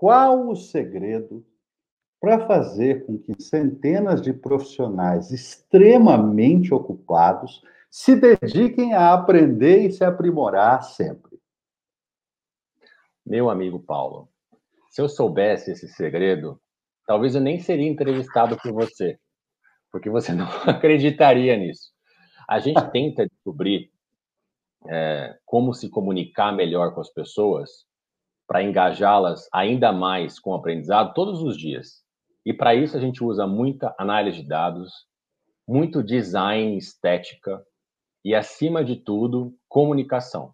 qual o segredo para fazer com que centenas de profissionais extremamente ocupados se dediquem a aprender e se aprimorar sempre? Meu amigo Paulo, se eu soubesse esse segredo, talvez eu nem seria entrevistado por você, porque você não acreditaria nisso. A gente tenta descobrir é, como se comunicar melhor com as pessoas para engajá-las ainda mais com o aprendizado todos os dias. E para isso a gente usa muita análise de dados, muito design, estética e, acima de tudo, comunicação.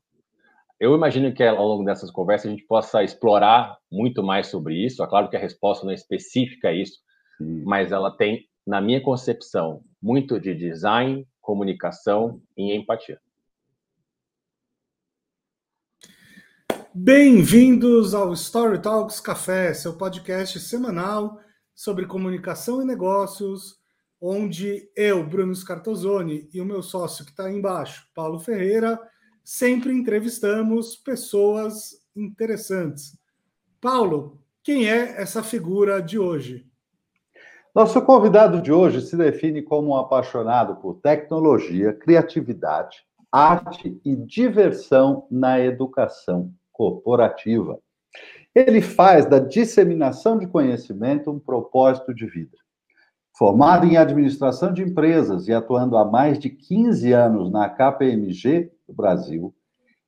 Eu imagino que ao longo dessas conversas a gente possa explorar muito mais sobre isso. É claro que a resposta não é específica a isso, Sim. mas ela tem, na minha concepção, muito de design, comunicação e empatia. Bem-vindos ao Story Talks Café, seu podcast semanal sobre comunicação e negócios, onde eu, Bruno Scartozoni, e o meu sócio que está aí embaixo, Paulo Ferreira, sempre entrevistamos pessoas interessantes. Paulo, quem é essa figura de hoje? Nosso convidado de hoje se define como um apaixonado por tecnologia, criatividade, arte e diversão na educação corporativa. Ele faz da disseminação de conhecimento um propósito de vida. Formado em administração de empresas e atuando há mais de 15 anos na KPMG do Brasil,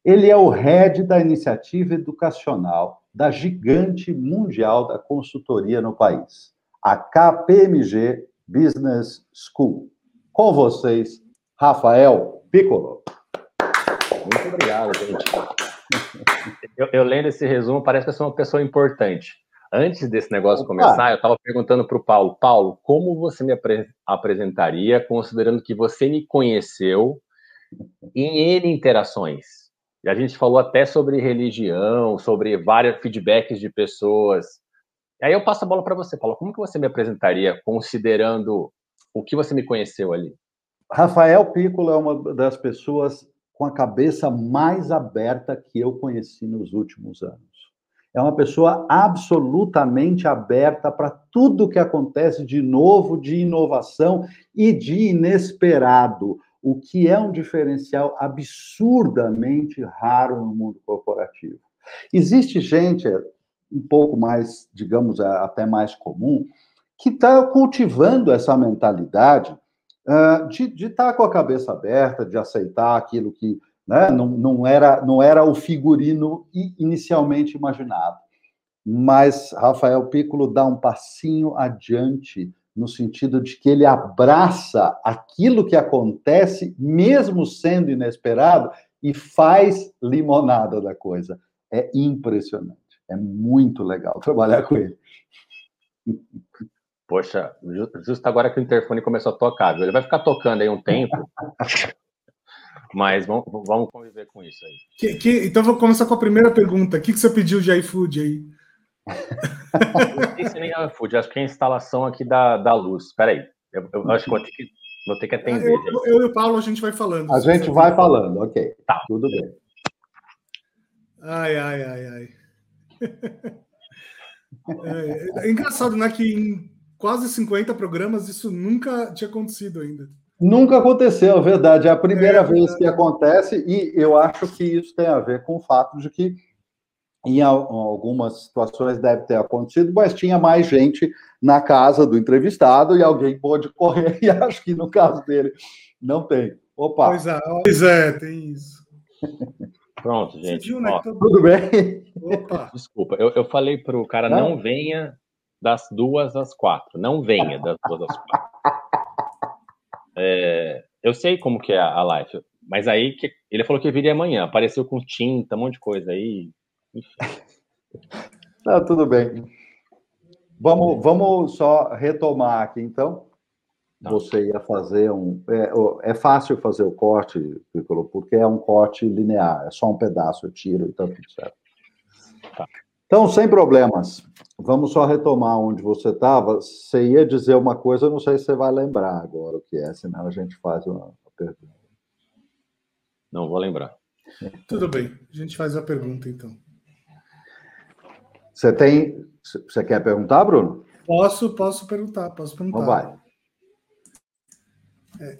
ele é o head da iniciativa educacional da gigante mundial da consultoria no país, a KPMG Business School. Com vocês, Rafael Piccolo. Muito obrigado, gente. Eu, eu, lendo esse resumo, parece que eu sou uma pessoa importante. Antes desse negócio começar, eu estava perguntando para o Paulo, Paulo, como você me apre apresentaria, considerando que você me conheceu em N interações? E a gente falou até sobre religião, sobre vários feedbacks de pessoas. E aí eu passo a bola para você, Paulo. Como que você me apresentaria, considerando o que você me conheceu ali? Rafael Piccolo é uma das pessoas com a cabeça mais aberta que eu conheci nos últimos anos. É uma pessoa absolutamente aberta para tudo que acontece de novo, de inovação e de inesperado, o que é um diferencial absurdamente raro no mundo corporativo. Existe gente um pouco mais, digamos, até mais comum, que está cultivando essa mentalidade uh, de estar tá com a cabeça aberta, de aceitar aquilo que né, não, não, era, não era o figurino inicialmente imaginado. Mas Rafael Piccolo dá um passinho adiante no sentido de que ele abraça aquilo que acontece, mesmo sendo inesperado, e faz limonada da coisa. É impressionante. É muito legal trabalhar com ele. Poxa, justo agora que o interfone começou a tocar, viu? ele vai ficar tocando aí um tempo, mas vamos, vamos conviver com isso aí. Que, que, então vou começar com a primeira pergunta. O que, que você pediu de iFood aí? Não sei nem iFood, acho que é a instalação aqui da, da luz. Espera aí, eu, eu acho que vou ter que, vou ter que atender. Eu, eu, eu, e o Paulo, a gente vai falando. A gente vai falando, ok. Tá. Tudo bem. Ai, ai, ai, ai. É, é engraçado, né, que em quase 50 programas, isso nunca tinha acontecido ainda. Nunca aconteceu, é verdade. É a primeira é, vez que acontece, e eu acho que isso tem a ver com o fato de que em algumas situações deve ter acontecido, mas tinha mais gente na casa do entrevistado e alguém pôde correr, e acho que no caso dele não tem. Opa! Pois é, pois é tem isso. Pronto, gente. Viu, né? Tudo bem? Opa. Desculpa, eu, eu falei para o cara não. não venha das duas às quatro. Não venha das duas às quatro. É, eu sei como que é a live, mas aí que ele falou que viria amanhã. Apareceu com tinta, um monte de coisa aí. Tá, tudo bem. Vamos, vamos só retomar aqui, então. Tá. Você ia fazer um. É, é, fácil fazer o corte, porque é um corte linear, é só um pedaço, eu tiro e tá tudo certo. Tá. Então, sem problemas. Vamos só retomar onde você estava. Você ia dizer uma coisa, não sei se você vai lembrar agora o que é, senão a gente faz uma pergunta. Não vou lembrar. Tudo bem, a gente faz a pergunta então. Você tem. Você quer perguntar, Bruno? Posso, posso perguntar, posso perguntar. Então vai. É,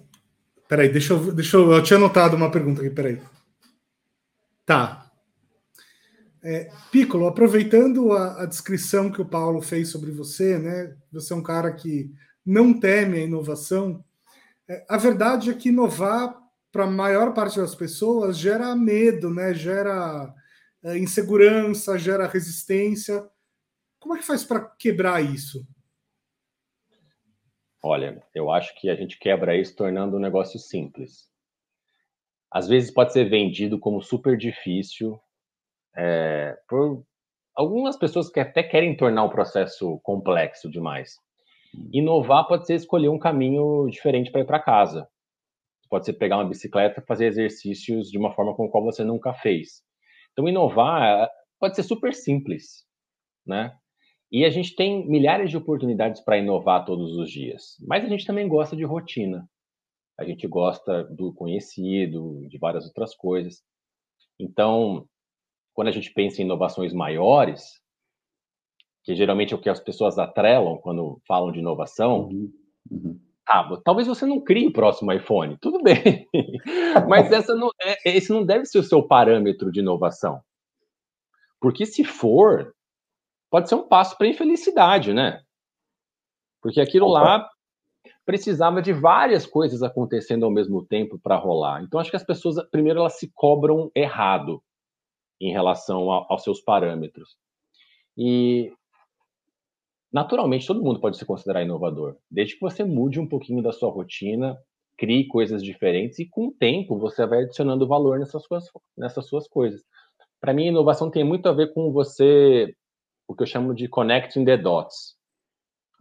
peraí, deixa eu, deixa eu. Eu tinha anotado uma pergunta aqui, peraí. Tá. É, Piccolo, aproveitando a, a, descrição que o Paulo fez sobre você, né? Você é um cara que não teme a inovação. É, a verdade é que inovar para a maior parte das pessoas gera medo, né? Gera é, insegurança, gera resistência. Como é que faz para quebrar isso? Olha, eu acho que a gente quebra isso tornando o negócio simples. Às vezes pode ser vendido como super difícil é, por algumas pessoas que até querem tornar o processo complexo demais. Inovar pode ser escolher um caminho diferente para ir para casa. Pode ser pegar uma bicicleta, fazer exercícios de uma forma com a qual você nunca fez. Então, inovar pode ser super simples, né? E a gente tem milhares de oportunidades para inovar todos os dias, mas a gente também gosta de rotina. A gente gosta do conhecido, de várias outras coisas. Então, quando a gente pensa em inovações maiores, que geralmente é o que as pessoas atrelam quando falam de inovação, uhum. Uhum. Ah, talvez você não crie o próximo iPhone, tudo bem, mas essa não, é, esse não deve ser o seu parâmetro de inovação. Porque se for, pode ser um passo para a infelicidade, né? Porque aquilo lá precisava de várias coisas acontecendo ao mesmo tempo para rolar. Então acho que as pessoas, primeiro, elas se cobram errado em relação a, aos seus parâmetros. E naturalmente todo mundo pode se considerar inovador, desde que você mude um pouquinho da sua rotina, crie coisas diferentes e com o tempo você vai adicionando valor nessas suas, nessas suas coisas. Para mim, inovação tem muito a ver com você, o que eu chamo de connecting the dots.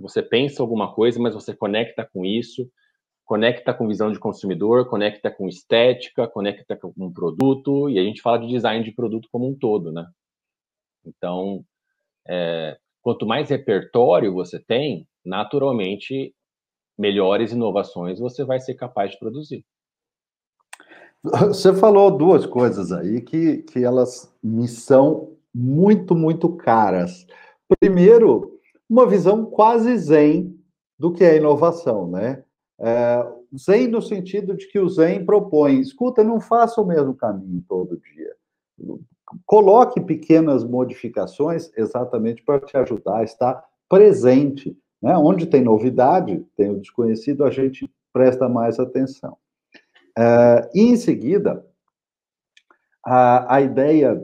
Você pensa alguma coisa, mas você conecta com isso, conecta com visão de consumidor, conecta com estética, conecta com um produto, e a gente fala de design de produto como um todo, né? Então, é, quanto mais repertório você tem, naturalmente, melhores inovações você vai ser capaz de produzir. Você falou duas coisas aí que, que elas me são muito, muito caras. Primeiro, uma visão quase zen do que é inovação, né? É, zen no sentido de que o Zen propõe, escuta, não faça o mesmo caminho todo dia. Coloque pequenas modificações exatamente para te ajudar a estar presente. Né? Onde tem novidade, tem o desconhecido, a gente presta mais atenção. É, e em seguida, a, a ideia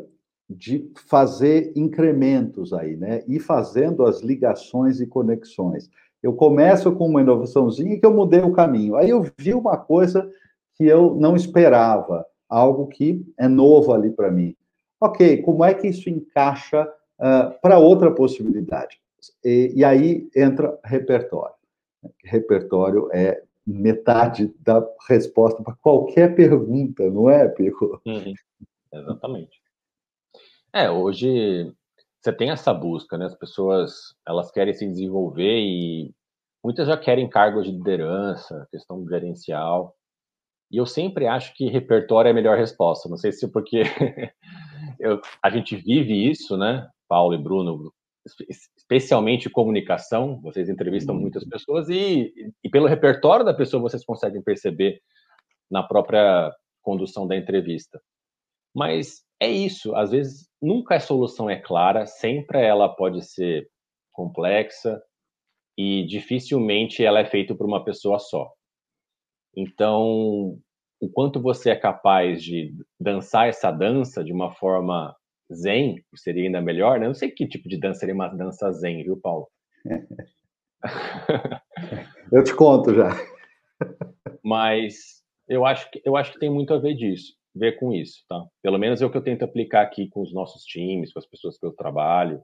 de fazer incrementos aí, né? E fazendo as ligações e conexões. Eu começo com uma inovaçãozinha que eu mudei o caminho. Aí eu vi uma coisa que eu não esperava, algo que é novo ali para mim. Ok, como é que isso encaixa uh, para outra possibilidade? E, e, aí entra repertório. Repertório é metade da resposta para qualquer pergunta, não é, Pico? Uhum. Exatamente. É, hoje você tem essa busca, né? As pessoas elas querem se desenvolver e muitas já querem cargos de liderança, questão gerencial. E eu sempre acho que repertório é a melhor resposta. Não sei se é porque eu, a gente vive isso, né? Paulo e Bruno, especialmente comunicação. Vocês entrevistam muitas uhum. pessoas e, e pelo repertório da pessoa vocês conseguem perceber na própria condução da entrevista. Mas é isso. Às vezes nunca a solução é clara, sempre ela pode ser complexa e dificilmente ela é feita por uma pessoa só. Então, o quanto você é capaz de dançar essa dança de uma forma zen, seria ainda melhor, né? Não sei que tipo de dança seria uma dança zen, viu, Paulo? Eu te conto já. Mas eu acho que eu acho que tem muito a ver disso ver com isso, tá? Pelo menos é o que eu tento aplicar aqui com os nossos times, com as pessoas que eu trabalho.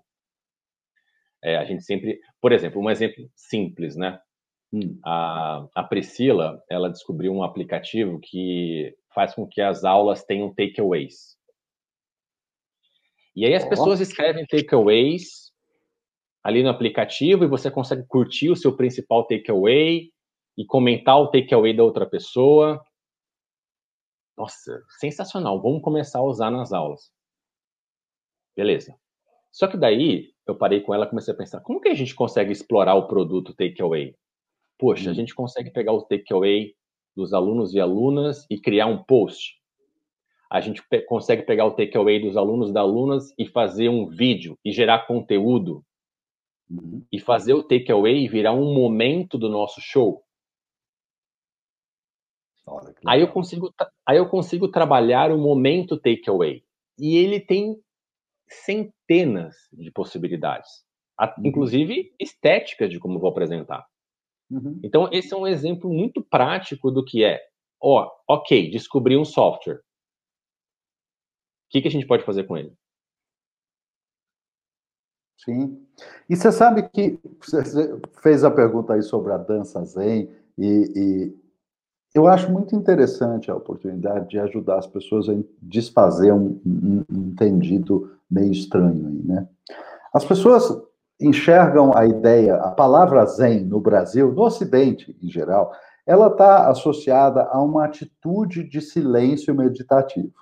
É, a gente sempre, por exemplo, um exemplo simples, né? Hum. A, a Priscila, ela descobriu um aplicativo que faz com que as aulas tenham takeaways. E aí as oh. pessoas escrevem takeaways ali no aplicativo e você consegue curtir o seu principal takeaway e comentar o takeaway da outra pessoa nossa, sensacional, vamos começar a usar nas aulas. Beleza. Só que daí eu parei com ela e comecei a pensar, como que a gente consegue explorar o produto takeaway? Poxa, a hum. gente consegue pegar o takeaway dos alunos e alunas e criar um post. A gente pe consegue pegar o takeaway dos alunos e alunas e fazer um vídeo e gerar conteúdo. Uhum. E fazer o takeaway virar um momento do nosso show. Aí eu consigo, aí eu consigo trabalhar o momento takeaway. E ele tem centenas de possibilidades, uhum. inclusive estéticas de como vou apresentar. Uhum. Então, esse é um exemplo muito prático do que é, ó, ok, descobri um software. O que, que a gente pode fazer com ele? Sim. E você sabe que você fez a pergunta aí sobre a dança zen e, e eu acho muito interessante a oportunidade de ajudar as pessoas a desfazer um, um, um entendido meio estranho aí, né? As pessoas enxergam a ideia, a palavra zen no Brasil, no Ocidente em geral, ela está associada a uma atitude de silêncio meditativo.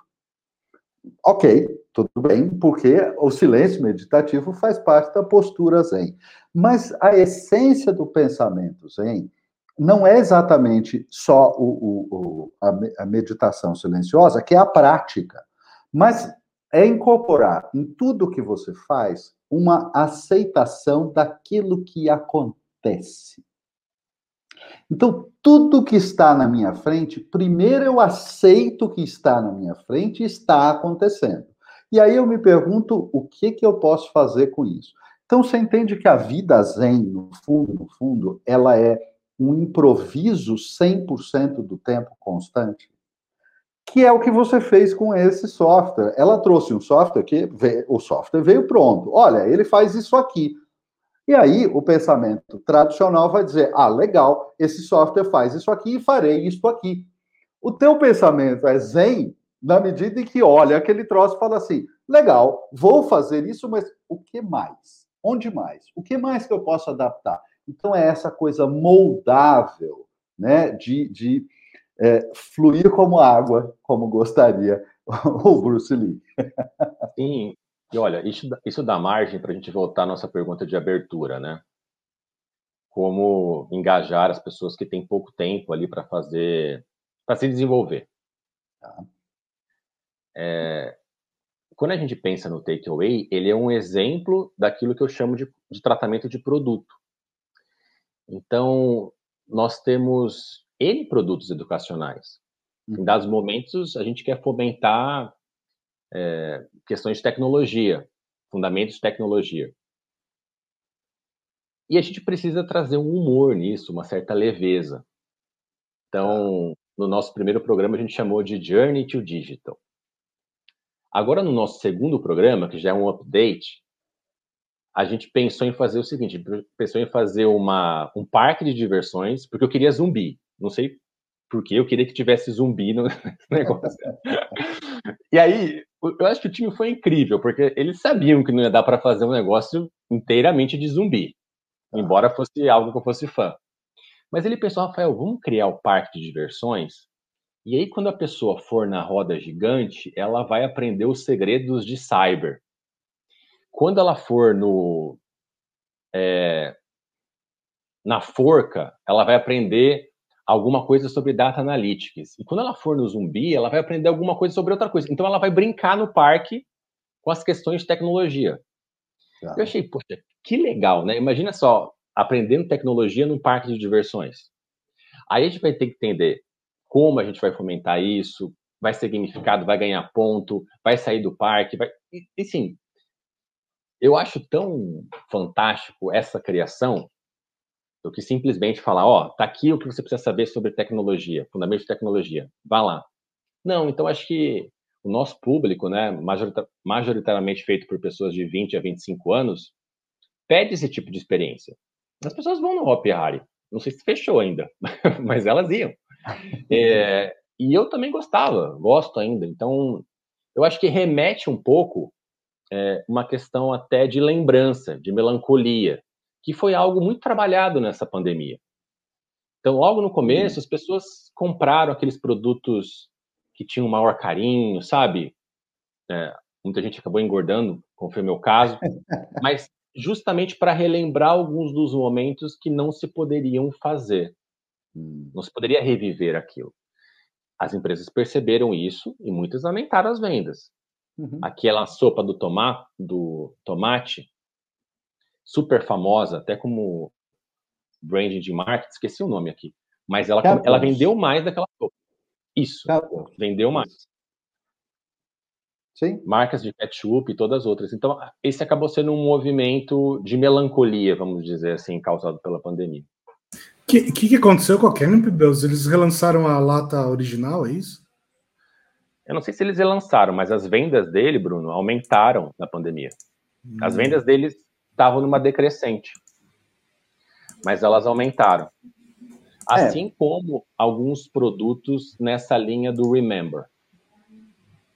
Ok, tudo bem, porque o silêncio meditativo faz parte da postura zen. Mas a essência do pensamento zen não é exatamente só o, o, a, meditação silenciosa, que é a prática, mas é incorporar em tudo que você faz uma aceitação daquilo que acontece. Então, tudo que está na minha frente, primeiro eu aceito que está na minha frente e está acontecendo. E aí eu me pergunto o que, que eu posso fazer com isso. Então, você entende que a vida zen, no fundo, no fundo, ela é um improviso 100% do tempo constante? Que é o que você fez com esse software. Ela trouxe um software que veio, o software veio pronto. Olha, ele faz isso aqui. E aí o pensamento tradicional vai dizer: "Ah, legal, esse software faz isso aqui e farei isso aqui". O teu pensamento é zen na medida em que olha aquele troço e fala assim: "Legal, vou fazer isso, mas o que mais? Onde mais? O que mais que eu posso adaptar?" Então, é essa coisa moldável, né, de, de é, fluir como água, como gostaria o Bruce Lee. Sim, e olha, isso, isso dá margem para a gente voltar à nossa pergunta de abertura, né? Como engajar as pessoas que têm pouco tempo ali para fazer, para se desenvolver. Tá. É, quando a gente pensa no takeaway, ele é um exemplo daquilo que eu chamo de, de tratamento de produto. Então, nós temos N produtos educacionais. Em uhum. dados momentos, a gente quer fomentar é, questões de tecnologia, fundamentos de tecnologia. E a gente precisa trazer um humor nisso, uma certa leveza. Então, no nosso primeiro programa, a gente chamou de Journey to Digital. Agora, no nosso segundo programa, que já é um update, a gente pensou em fazer o seguinte, pensou em fazer uma, um parque de diversões, porque eu queria zumbi. Não sei por que eu queria que tivesse zumbi no negócio. e aí, eu acho que o time foi incrível, porque eles sabiam que não ia dar para fazer um negócio inteiramente de zumbi, embora fosse algo que eu fosse fã. Mas ele pensou, Rafael, vamos criar o parque de diversões? E aí, quando a pessoa for na roda gigante, ela vai aprender os segredos de cyber. Quando ela for no é, na forca, ela vai aprender alguma coisa sobre data analytics. E quando ela for no zumbi, ela vai aprender alguma coisa sobre outra coisa. Então ela vai brincar no parque com as questões de tecnologia. Tá. Eu achei, poxa, que legal, né? Imagina só, aprendendo tecnologia num parque de diversões. Aí a gente vai ter que entender como a gente vai fomentar isso, vai ser gamificado, vai ganhar ponto, vai sair do parque, vai... E, e sim, eu acho tão fantástico essa criação do que simplesmente falar, ó, oh, tá aqui o que você precisa saber sobre tecnologia, fundamentos de tecnologia, vá lá. Não, então acho que o nosso público, né, majoritariamente feito por pessoas de 20 a 25 anos, pede esse tipo de experiência. As pessoas vão no Hopi Hari, não sei se fechou ainda, mas elas iam. É, e eu também gostava, gosto ainda. Então, eu acho que remete um pouco é, uma questão até de lembrança, de melancolia, que foi algo muito trabalhado nessa pandemia. Então, logo no começo, as pessoas compraram aqueles produtos que tinham maior carinho, sabe? É, muita gente acabou engordando, como foi o meu caso, mas justamente para relembrar alguns dos momentos que não se poderiam fazer. Hum. Não se poderia reviver aquilo. As empresas perceberam isso e muitas aumentaram as vendas. Uhum. Aquela sopa do tomate, do tomate, super famosa, até como brand de marketing, esqueci o nome aqui, mas ela, ela vendeu mais daquela sopa. Isso, vendeu mais. Sim. Marcas de ketchup e todas as outras. Então, esse acabou sendo um movimento de melancolia, vamos dizer assim, causado pela pandemia. O que, que, aconteceu com a Canopy Bells? Eles relançaram a lata original, é isso? Eu não sei se eles relançaram, mas as vendas dele, Bruno, aumentaram na pandemia. Hum. As vendas deles estavam numa decrescente, mas elas aumentaram. É. Assim é. como alguns produtos nessa linha do Remember.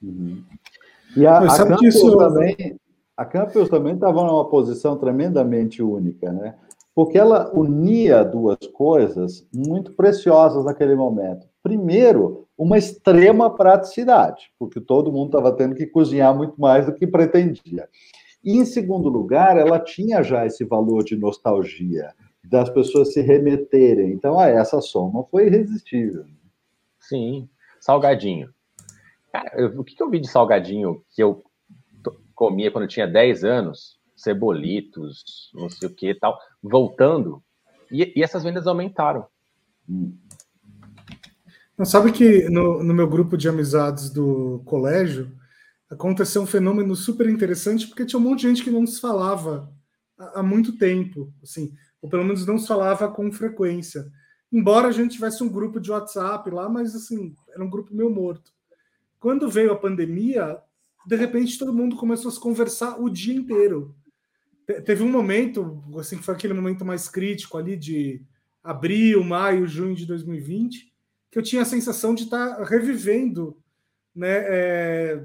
Uhum. E a, a Campos também, a Campos também estava numa posição tremendamente única, né? Porque ela unia duas coisas muito preciosas naquele momento. Primeiro, uma extrema praticidade, porque todo mundo estava tendo que cozinhar muito mais do que pretendia. E, em segundo lugar, ela tinha já esse valor de nostalgia, das pessoas se remeterem. Então, ah, essa soma foi irresistível. Sim, salgadinho. Cara, eu, o que, que eu vi de salgadinho que eu comia quando eu tinha 10 anos? Cebolitos, não sei o que e tal, voltando. E, e essas vendas aumentaram. Hum. Não sabe que no, no meu grupo de amizades do colégio aconteceu um fenômeno super interessante porque tinha um monte de gente que não se falava há, há muito tempo, assim, ou pelo menos não se falava com frequência. Embora a gente tivesse um grupo de WhatsApp lá, mas assim, era um grupo meio morto. Quando veio a pandemia, de repente todo mundo começou a se conversar o dia inteiro. Teve um momento, assim, que foi aquele momento mais crítico ali de abril, maio, junho de 2020, que eu tinha a sensação de estar tá revivendo né, é,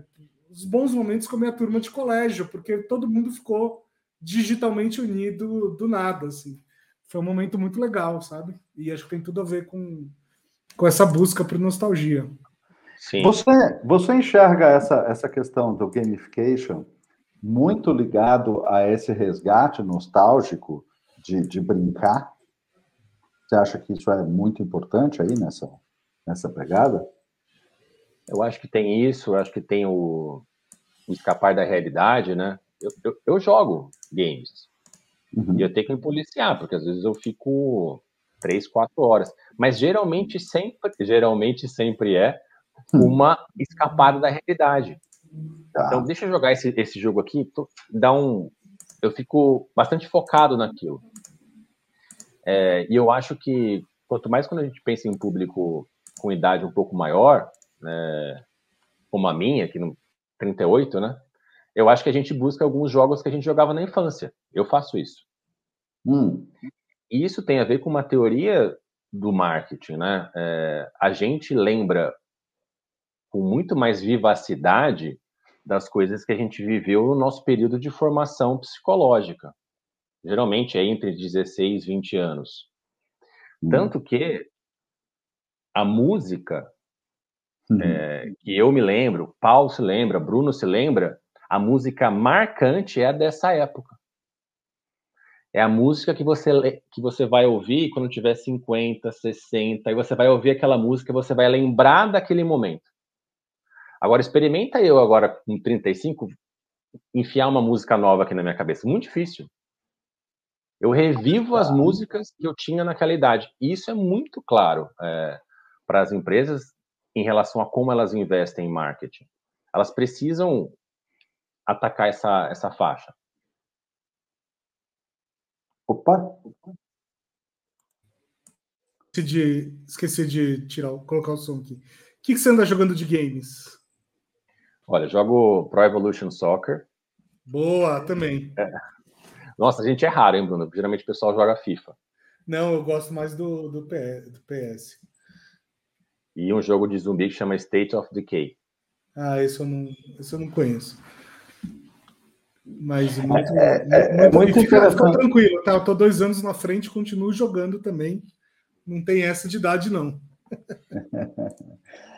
os bons momentos com a minha turma de colégio, porque todo mundo ficou digitalmente unido do nada, assim. Foi um momento muito legal, sabe? E acho que tem tudo a ver com, com essa busca por nostalgia. Sim. Você, você enxerga essa, essa questão do gamification muito ligado a esse resgate nostálgico de, de brincar? Você acha que isso é muito importante aí nessa, nessa pegada? Eu acho que tem isso, eu acho que tem o, o escapar da realidade, né? Eu, eu, eu jogo games uhum. e eu tenho que me policiar, porque às vezes eu fico três, quatro horas. Mas geralmente sempre, geralmente sempre é Hum. uma escapada da realidade. Tá. Então, deixa eu jogar esse, esse jogo aqui, tô, dá um. Eu fico bastante focado naquilo. É, e eu acho que quanto mais quando a gente pensa em público com idade um pouco maior, né, como a minha, que no 38, né? Eu acho que a gente busca alguns jogos que a gente jogava na infância. Eu faço isso. Hum. E isso tem a ver com uma teoria do marketing, né? É, a gente lembra com muito mais vivacidade das coisas que a gente viveu no nosso período de formação psicológica. Geralmente é entre 16 e 20 anos. Uhum. Tanto que a música, uhum. é, que eu me lembro, Paulo se lembra, Bruno se lembra, a música marcante é dessa época. É a música que você, que você vai ouvir quando tiver 50, 60, e você vai ouvir aquela música, você vai lembrar daquele momento. Agora, experimenta eu agora, com 35, enfiar uma música nova aqui na minha cabeça. Muito difícil. Eu revivo as músicas que eu tinha naquela idade. E isso é muito claro é, para as empresas em relação a como elas investem em marketing. Elas precisam atacar essa, essa faixa. Opa! Esqueci de, esqueci de tirar, colocar o som aqui. O que, que você anda jogando de games? Olha, jogo Pro Evolution Soccer. Boa, também. É. Nossa, a gente é raro, hein, Bruno? Geralmente o pessoal joga FIFA. Não, eu gosto mais do, do, do PS. E um jogo de zumbi que chama State of Decay. Ah, esse eu não, esse eu não conheço. Mas muito, é, muito, é, é muito fica, fica, tranquilo, tá? Eu tô dois anos na frente, continuo jogando também. Não tem essa de idade, não.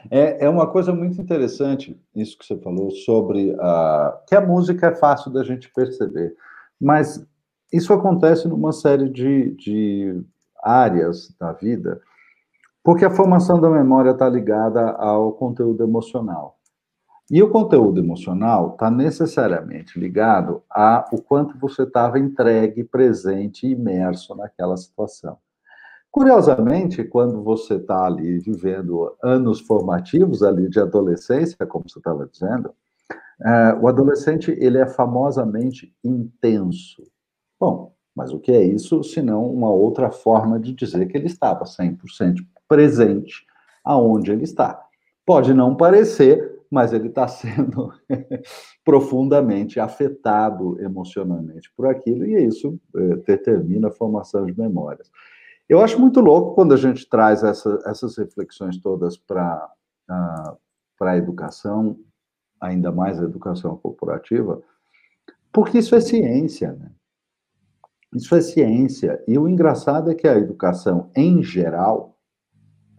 É, é uma coisa muito interessante isso que você falou sobre a, que a música é fácil da gente perceber, mas isso acontece numa série de, de áreas da vida, porque a formação da memória está ligada ao conteúdo emocional. E o conteúdo emocional está necessariamente ligado a o quanto você estava entregue, presente, imerso naquela situação. Curiosamente, quando você está ali vivendo anos formativos ali de adolescência, como você estava dizendo, é, o adolescente ele é famosamente intenso. Bom, mas o que é isso, senão uma outra forma de dizer que ele estava 100% presente aonde ele está. Pode não parecer, mas ele está sendo profundamente afetado emocionalmente por aquilo, e isso é, determina a formação de memórias. Eu acho muito louco quando a gente traz essa, essas reflexões todas para a educação, ainda mais a educação corporativa, porque isso é ciência, né? Isso é ciência. E o engraçado é que a educação, em geral,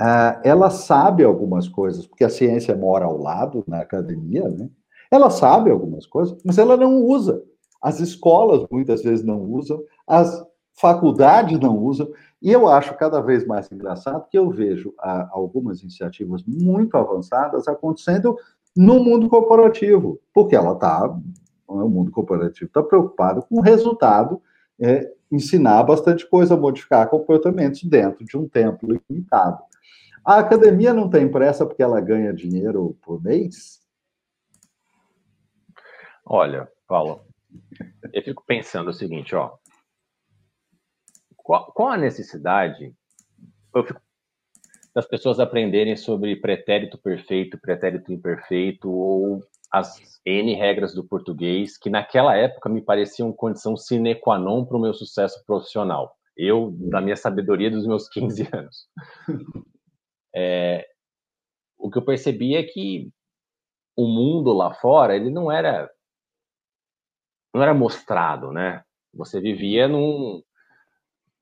uh, ela sabe algumas coisas, porque a ciência mora ao lado na academia, né? Ela sabe algumas coisas, mas ela não usa. As escolas muitas vezes não usam, as faculdades não usam. E eu acho cada vez mais engraçado que eu vejo a, algumas iniciativas muito avançadas acontecendo no mundo corporativo, porque ela está, o mundo corporativo está preocupado com o resultado, é, ensinar bastante coisa, modificar comportamentos dentro de um tempo limitado. A academia não tem pressa porque ela ganha dinheiro por mês? Olha, Paulo, eu fico pensando o seguinte, ó, qual, qual a necessidade fico, das pessoas aprenderem sobre pretérito perfeito, pretérito imperfeito ou as N regras do português, que naquela época me pareciam condição sine qua non para o meu sucesso profissional. Eu, da minha sabedoria dos meus 15 anos. É, o que eu percebi é que o mundo lá fora, ele não era não era mostrado, né? Você vivia num,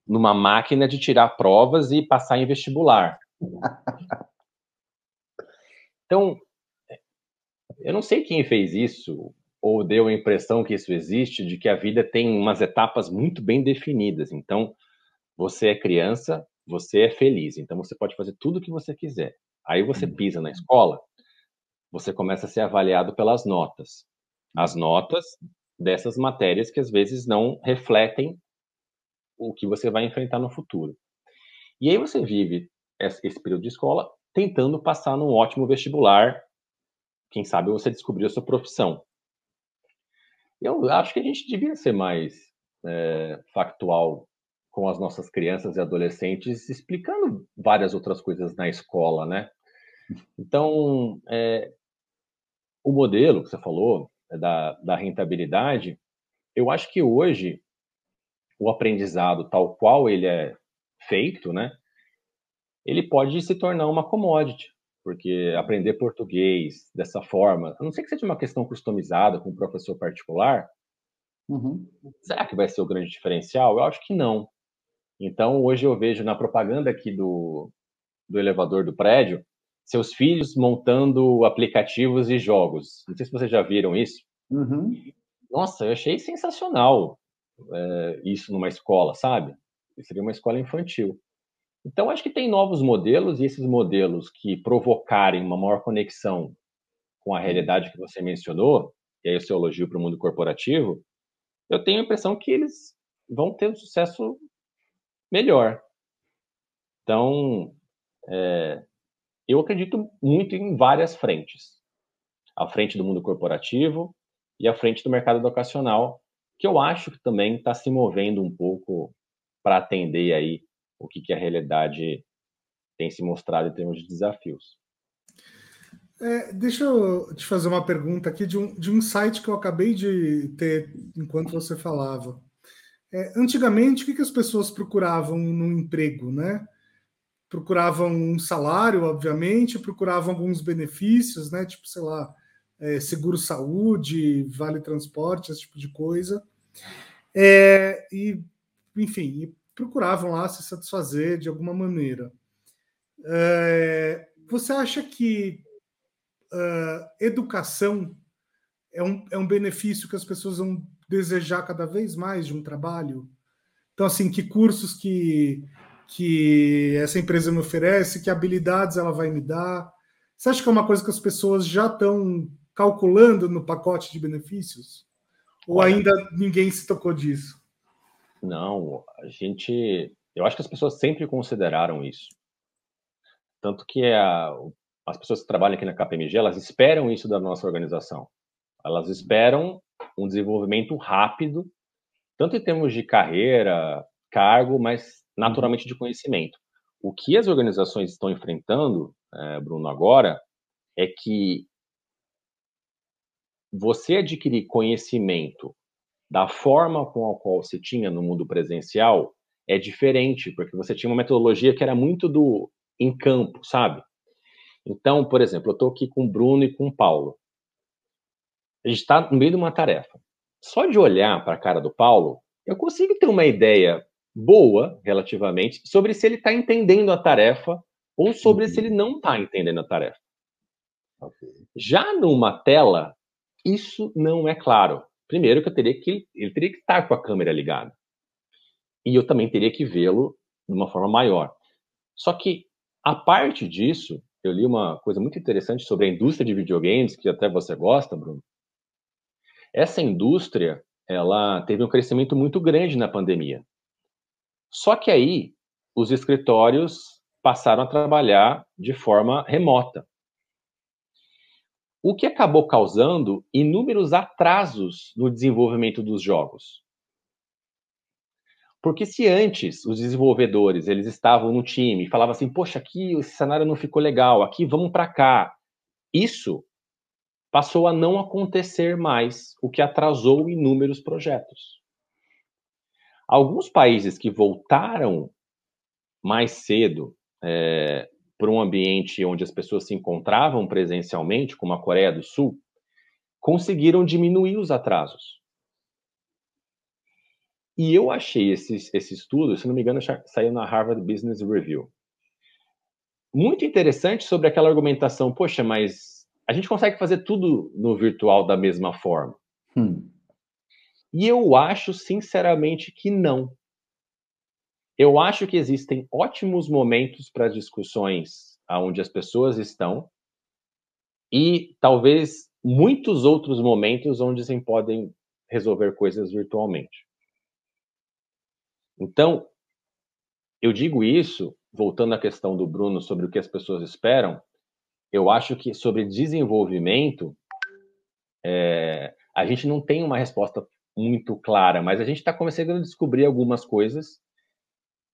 numa máquina de tirar provas e passar em vestibular. Então, eu não sei quem fez isso ou deu a impressão que isso existe, de que a vida tem umas etapas muito bem definidas. Então, você é criança, você é feliz, então você pode fazer tudo o que você quiser. Aí você uhum. pisa na escola, você começa a ser avaliado pelas notas. As notas dessas matérias que às vezes não refletem o que você vai enfrentar no futuro. E aí você vive esse período de escola tentando passar num ótimo vestibular. Quem sabe você descobrir a sua profissão. Eu acho que a gente devia ser mais é, factual com as nossas crianças e adolescentes, explicando várias outras coisas na escola, né? Então, é, o modelo que você falou é, da, da rentabilidade, eu acho que hoje o aprendizado tal qual ele é feito, né, ele pode se tornar uma commodity, porque aprender português dessa forma, a não sei que seja uma questão customizada com um professor particular, uhum. será que vai ser o grande diferencial? Eu acho que não. Então, hoje eu vejo na propaganda aqui do, do elevador do prédio, seus filhos montando aplicativos e jogos. Não sei se vocês já viram isso. Uhum. Nossa, eu achei sensacional é, isso numa escola, sabe? Seria uma escola infantil. Então, acho que tem novos modelos, e esses modelos que provocarem uma maior conexão com a realidade que você mencionou, e aí o seu elogio para o mundo corporativo, eu tenho a impressão que eles vão ter um sucesso melhor. Então, é, eu acredito muito em várias frentes. A frente do mundo corporativo e a frente do mercado educacional, que eu acho que também está se movendo um pouco para atender aí o que, que a realidade tem se mostrado em termos de desafios. É, deixa eu te fazer uma pergunta aqui de um, de um site que eu acabei de ter enquanto você falava. É, antigamente, o que, que as pessoas procuravam no emprego, né? Procuravam um salário, obviamente, procuravam alguns benefícios, né? Tipo, sei lá, é, seguro-saúde, vale-transporte, esse tipo de coisa. É, e, enfim, e procuravam lá se satisfazer de alguma maneira. É, você acha que uh, educação é um, é um benefício que as pessoas vão desejar cada vez mais de um trabalho? Então, assim, que cursos que, que essa empresa me oferece, que habilidades ela vai me dar? Você acha que é uma coisa que as pessoas já estão calculando no pacote de benefícios? Ou ainda ninguém se tocou disso? Não, a gente. Eu acho que as pessoas sempre consideraram isso. Tanto que a, as pessoas que trabalham aqui na KPMG, elas esperam isso da nossa organização. Elas esperam um desenvolvimento rápido, tanto em termos de carreira, cargo, mas naturalmente de conhecimento. O que as organizações estão enfrentando, é, Bruno, agora, é que você adquirir conhecimento da forma com a qual você tinha no mundo presencial é diferente, porque você tinha uma metodologia que era muito do em campo, sabe? Então, por exemplo, eu estou aqui com o Bruno e com o Paulo. A gente está no meio de uma tarefa. Só de olhar para a cara do Paulo, eu consigo ter uma ideia boa, relativamente, sobre se ele está entendendo a tarefa ou sobre uhum. se ele não está entendendo a tarefa. Okay. Já numa tela, isso não é claro. Primeiro que eu teria que ele teria que estar com a câmera ligada. E eu também teria que vê-lo de uma forma maior. Só que a parte disso, eu li uma coisa muito interessante sobre a indústria de videogames, que até você gosta, Bruno. Essa indústria, ela teve um crescimento muito grande na pandemia. Só que aí, os escritórios passaram a trabalhar de forma remota. O que acabou causando inúmeros atrasos no desenvolvimento dos jogos. Porque se antes os desenvolvedores eles estavam no time falavam assim, poxa, aqui esse cenário não ficou legal, aqui vamos para cá. Isso passou a não acontecer mais, o que atrasou inúmeros projetos. Alguns países que voltaram mais cedo é, para um ambiente onde as pessoas se encontravam presencialmente, como a Coreia do Sul, conseguiram diminuir os atrasos. E eu achei esse, esse estudo, se não me engano, saiu na Harvard Business Review. Muito interessante sobre aquela argumentação, poxa, mas a gente consegue fazer tudo no virtual da mesma forma. Hum. E eu acho, sinceramente, que não. Eu acho que existem ótimos momentos para discussões onde as pessoas estão e talvez muitos outros momentos onde se podem resolver coisas virtualmente. Então, eu digo isso, voltando à questão do Bruno sobre o que as pessoas esperam, eu acho que sobre desenvolvimento, é, a gente não tem uma resposta muito clara, mas a gente está começando a descobrir algumas coisas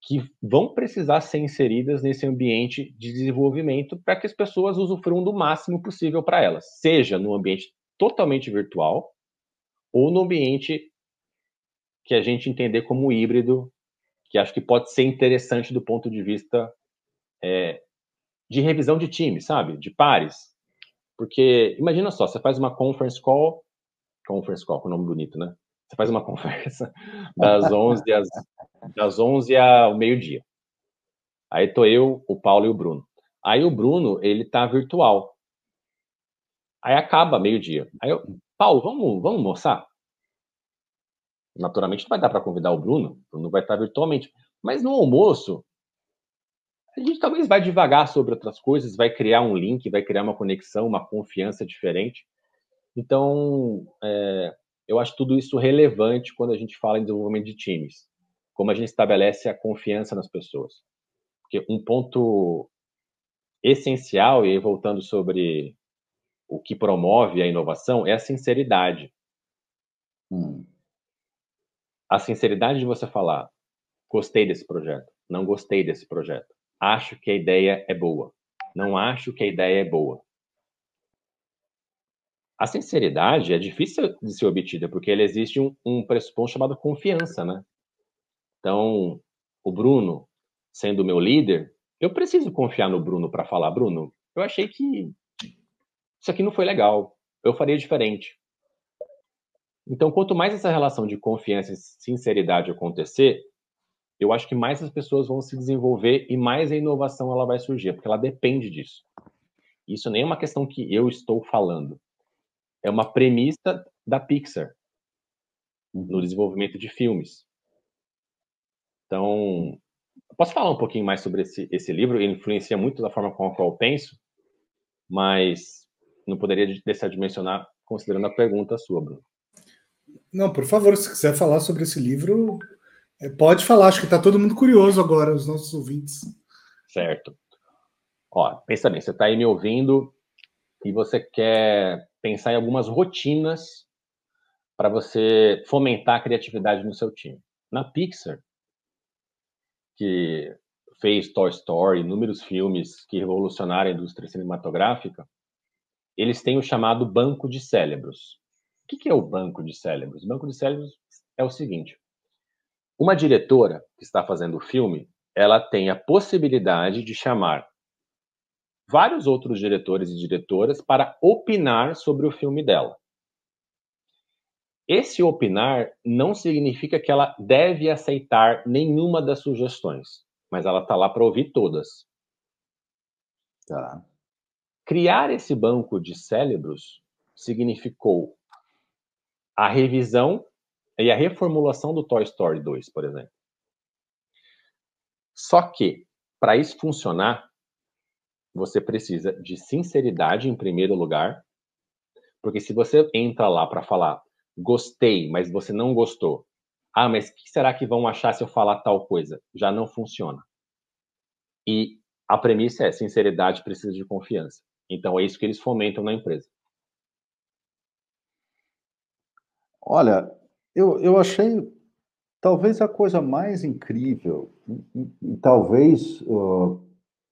que vão precisar ser inseridas nesse ambiente de desenvolvimento para que as pessoas usufruam do máximo possível para elas, seja no ambiente totalmente virtual ou no ambiente que a gente entender como híbrido, que acho que pode ser interessante do ponto de vista é, de revisão de time, sabe? De pares. Porque, imagina só, você faz uma conference call, conference call, com nome bonito, né? Você faz uma conversa das 11 às, das 11 ao meio-dia. Aí tô eu, o Paulo e o Bruno. Aí o Bruno, ele tá virtual. Aí acaba meio-dia. Aí eu, Paulo, vamos, vamos almoçar? Naturalmente não vai dar para convidar o Bruno, o Bruno vai estar virtualmente. Mas no almoço, a gente talvez vai devagar sobre outras coisas, vai criar um link, vai criar uma conexão, uma confiança diferente. Então, é, eu acho tudo isso relevante quando a gente fala em desenvolvimento de times. Como a gente estabelece a confiança nas pessoas. Porque um ponto essencial, e aí voltando sobre o que promove a inovação, é a sinceridade. Hum a sinceridade de você falar: gostei desse projeto, não gostei desse projeto, acho que a ideia é boa, não acho que a ideia é boa. A sinceridade é difícil de ser obtida porque ele existe um, um pressuposto chamado confiança, né? Então, o Bruno, sendo meu líder, eu preciso confiar no Bruno para falar, Bruno, eu achei que isso aqui não foi legal, eu faria diferente. Então, quanto mais essa relação de confiança e sinceridade acontecer, eu acho que mais as pessoas vão se desenvolver e mais a inovação ela vai surgir, porque ela depende disso. Isso nem é uma questão que eu estou falando. É uma premissa da Pixar no desenvolvimento de filmes. Então, posso falar um pouquinho mais sobre esse, esse livro? Ele influencia muito da forma com a qual eu penso, mas não poderia deixar de mencionar considerando a pergunta sua, Bruno. Não, por favor, se quiser falar sobre esse livro, pode falar. Acho que está todo mundo curioso agora, os nossos ouvintes. Certo. Ó, pensa bem, você está aí me ouvindo e você quer pensar em algumas rotinas para você fomentar a criatividade no seu time. Na Pixar, que fez Toy Story, inúmeros filmes que revolucionaram a indústria cinematográfica, eles têm o chamado banco de cérebros. O que é o banco de cérebros? O banco de cérebros é o seguinte: uma diretora que está fazendo o filme, ela tem a possibilidade de chamar vários outros diretores e diretoras para opinar sobre o filme dela. Esse opinar não significa que ela deve aceitar nenhuma das sugestões, mas ela está lá para ouvir todas. Tá. Criar esse banco de cérebros significou a revisão e a reformulação do Toy Story 2, por exemplo. Só que, para isso funcionar, você precisa de sinceridade em primeiro lugar, porque se você entra lá para falar gostei, mas você não gostou, ah, mas o que será que vão achar se eu falar tal coisa? Já não funciona. E a premissa é sinceridade precisa de confiança. Então é isso que eles fomentam na empresa. Olha, eu, eu achei talvez a coisa mais incrível e, e talvez uh,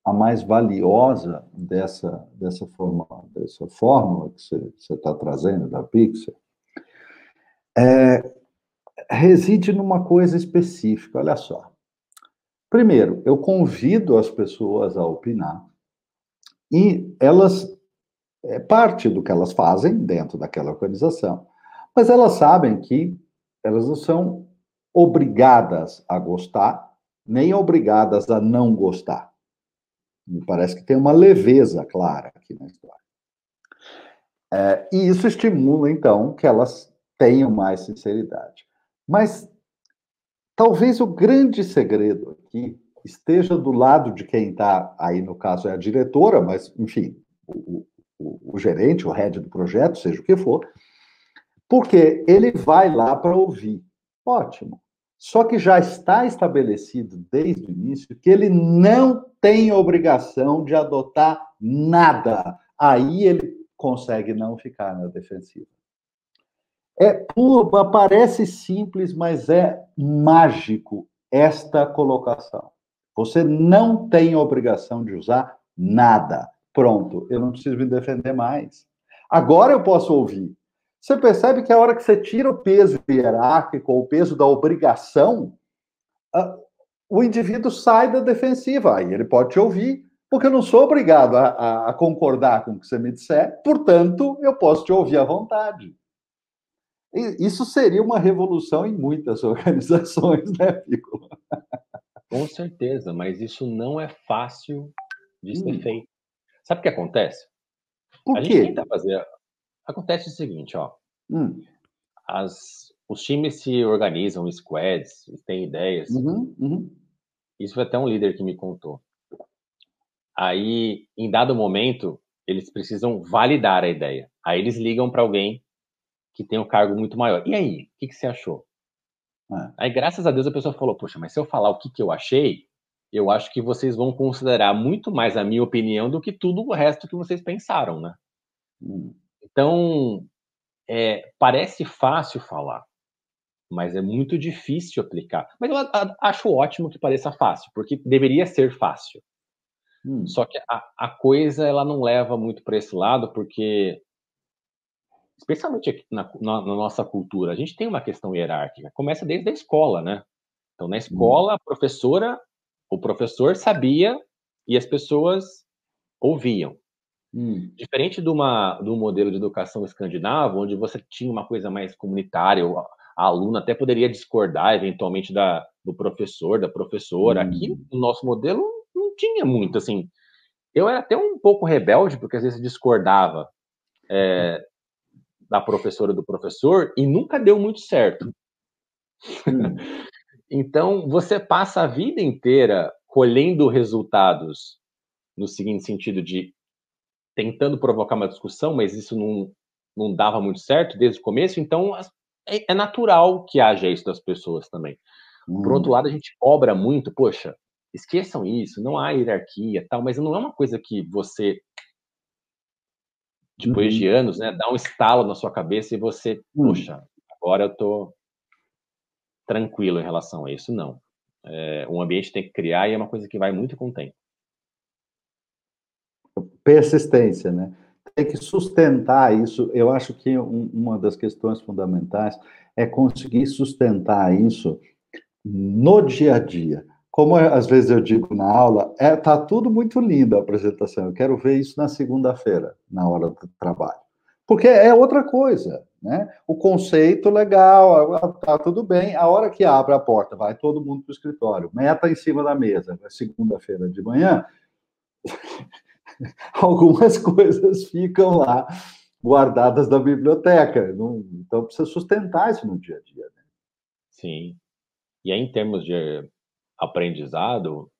a mais valiosa dessa, dessa, forma, dessa fórmula que você está trazendo da Pixar é, reside numa coisa específica. Olha só. Primeiro, eu convido as pessoas a opinar e elas, é parte do que elas fazem dentro daquela organização, mas elas sabem que elas não são obrigadas a gostar, nem obrigadas a não gostar. Me parece que tem uma leveza clara aqui na história. É, e isso estimula, então, que elas tenham mais sinceridade. Mas talvez o grande segredo aqui esteja do lado de quem está, aí no caso é a diretora, mas, enfim, o, o, o gerente, o head do projeto, seja o que for, porque ele vai lá para ouvir. Ótimo. Só que já está estabelecido desde o início que ele não tem obrigação de adotar nada. Aí ele consegue não ficar na defensiva. É puro, parece simples, mas é mágico esta colocação. Você não tem obrigação de usar nada. Pronto, eu não preciso me defender mais. Agora eu posso ouvir. Você percebe que a hora que você tira o peso hierárquico, o peso da obrigação, o indivíduo sai da defensiva. Aí ele pode te ouvir, porque eu não sou obrigado a, a concordar com o que você me disser, portanto, eu posso te ouvir à vontade. Isso seria uma revolução em muitas organizações, né, Pico? Com certeza, mas isso não é fácil de ser hum. feito. Sabe o que acontece? Por a quê? gente tenta fazer. Acontece o seguinte, ó. Hum. As, os times se organizam, squads, têm ideias. Uhum, uhum. Isso foi até um líder que me contou. Aí, em dado momento, eles precisam validar a ideia. Aí eles ligam para alguém que tem um cargo muito maior. E aí, o que, que você achou? É. Aí, graças a Deus, a pessoa falou: Poxa, mas se eu falar o que, que eu achei, eu acho que vocês vão considerar muito mais a minha opinião do que tudo o resto que vocês pensaram, né? Hum. Então, é, parece fácil falar, mas é muito difícil aplicar. Mas eu acho ótimo que pareça fácil, porque deveria ser fácil. Hum. Só que a, a, coisa ela não leva muito para esse lado, porque especialmente na, na, na, nossa cultura, a gente tem uma questão hierárquica. Começa desde a escola, né? Então, na escola, a professora, o professor sabia e as pessoas ouviam. Hum. Diferente de, uma, do modelo de educação escandinavo, onde você tinha uma coisa mais comunitária, a aluna até poderia discordar eventualmente da, do professor, da professora. Hum. Aqui, no nosso modelo, não tinha muito, assim. Eu era até um pouco rebelde, porque às vezes discordava é, da professora do professor e nunca deu muito certo. Hum. então, você passa a vida inteira colhendo resultados no seguinte sentido de tentando provocar uma discussão, mas isso não, não dava muito certo desde o começo, então é, é natural que haja isso das pessoas também. Hum. Por outro hum. lado, a gente cobra muito, poxa, esqueçam isso, não há hierarquia, tal, mas não é uma coisa que você depois uhum. de anos, né, dá um estalo na sua cabeça e você, hum. poxa, agora eu tô tranquilo em relação a isso, não. É, um ambiente tem que criar e é uma coisa que vai muito com o tempo. Persistência, né? Tem que sustentar isso. Eu acho que um, uma das questões fundamentais é conseguir sustentar isso no dia a dia. Como às vezes eu digo na aula, é tá tudo muito lindo a apresentação. Eu quero ver isso na segunda-feira, na hora do trabalho. Porque é outra coisa, né? O conceito legal, tá tudo bem. A hora que abre a porta, vai todo mundo para o escritório, meta em cima da mesa, segunda-feira de manhã, algumas coisas ficam lá guardadas na biblioteca. então precisa sustentar isso no dia a dia. Né? Sim. E aí, em termos de aprendizado,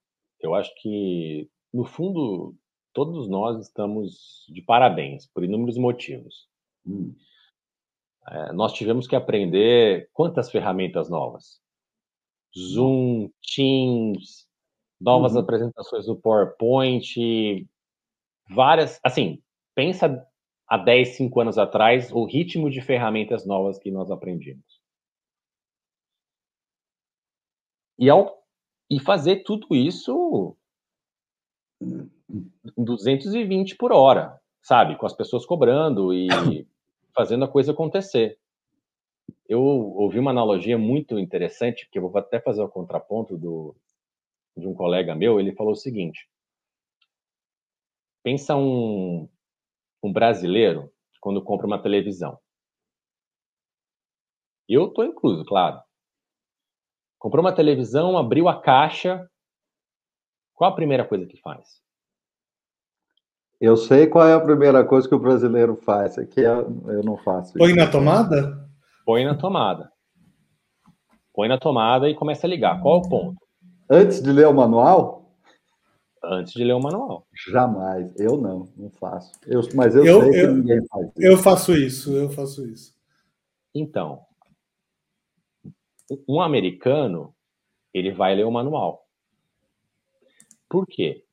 eu acho que, no fundo, todos nós estamos de parabéns por inúmeros motivos. Hum. É, nós tivemos que aprender quantas ferramentas novas? Zoom, Teams, novas uhum. apresentações do PowerPoint, várias. Assim, pensa há 10, 5 anos atrás o ritmo de ferramentas novas que nós aprendemos. E, ao, e fazer tudo isso 220 por hora, sabe? Com as pessoas cobrando e fazendo a coisa acontecer. Eu ouvi uma analogia muito interessante, que eu vou até fazer o contraponto do, de um colega meu. Ele falou o seguinte: pensa um, um brasileiro quando compra uma televisão. Eu estou incluso, claro. Comprou uma televisão, abriu a caixa. Qual a primeira coisa que faz? Eu sei qual é a primeira coisa que o brasileiro faz, é que eu, não faço. Põe na tomada? Põe na tomada. Põe na tomada e começa a ligar. Qual é o ponto? Antes de ler o manual? Antes de ler o manual. Jamais. Eu não, não faço. Eu, mas eu, eu sei eu, que ninguém faz isso. Eu faço isso, eu faço isso. Então, um americano, ele vai ler o manual. Por quê?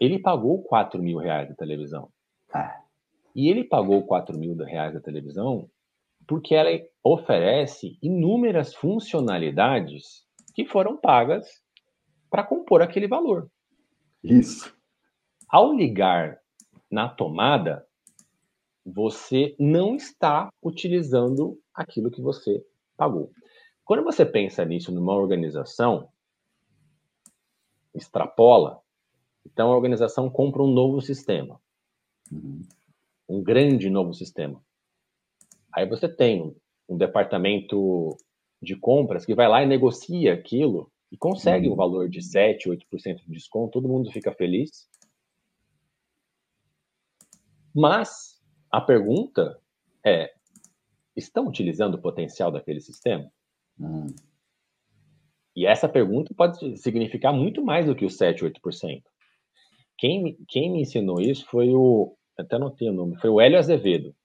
Ele pagou 4 mil reais da televisão. Ah. E ele pagou 4 mil reais da televisão porque ela oferece inúmeras funcionalidades que foram pagas para compor aquele valor. Isso. Ao ligar na tomada, você não está utilizando aquilo que você pagou. Quando você pensa nisso numa organização, extrapola, então a organização compra um novo sistema. Um grande novo sistema. Aí você tem um, um departamento de compras que vai lá e negocia aquilo e consegue um valor de 7, 8% de desconto, todo mundo fica feliz. Mas a pergunta é: estão utilizando o potencial daquele sistema? Hum. E essa pergunta pode significar muito mais do que os 7, 8%. Quem, quem me ensinou isso foi o. Até não tenho o nome, foi o Hélio Azevedo.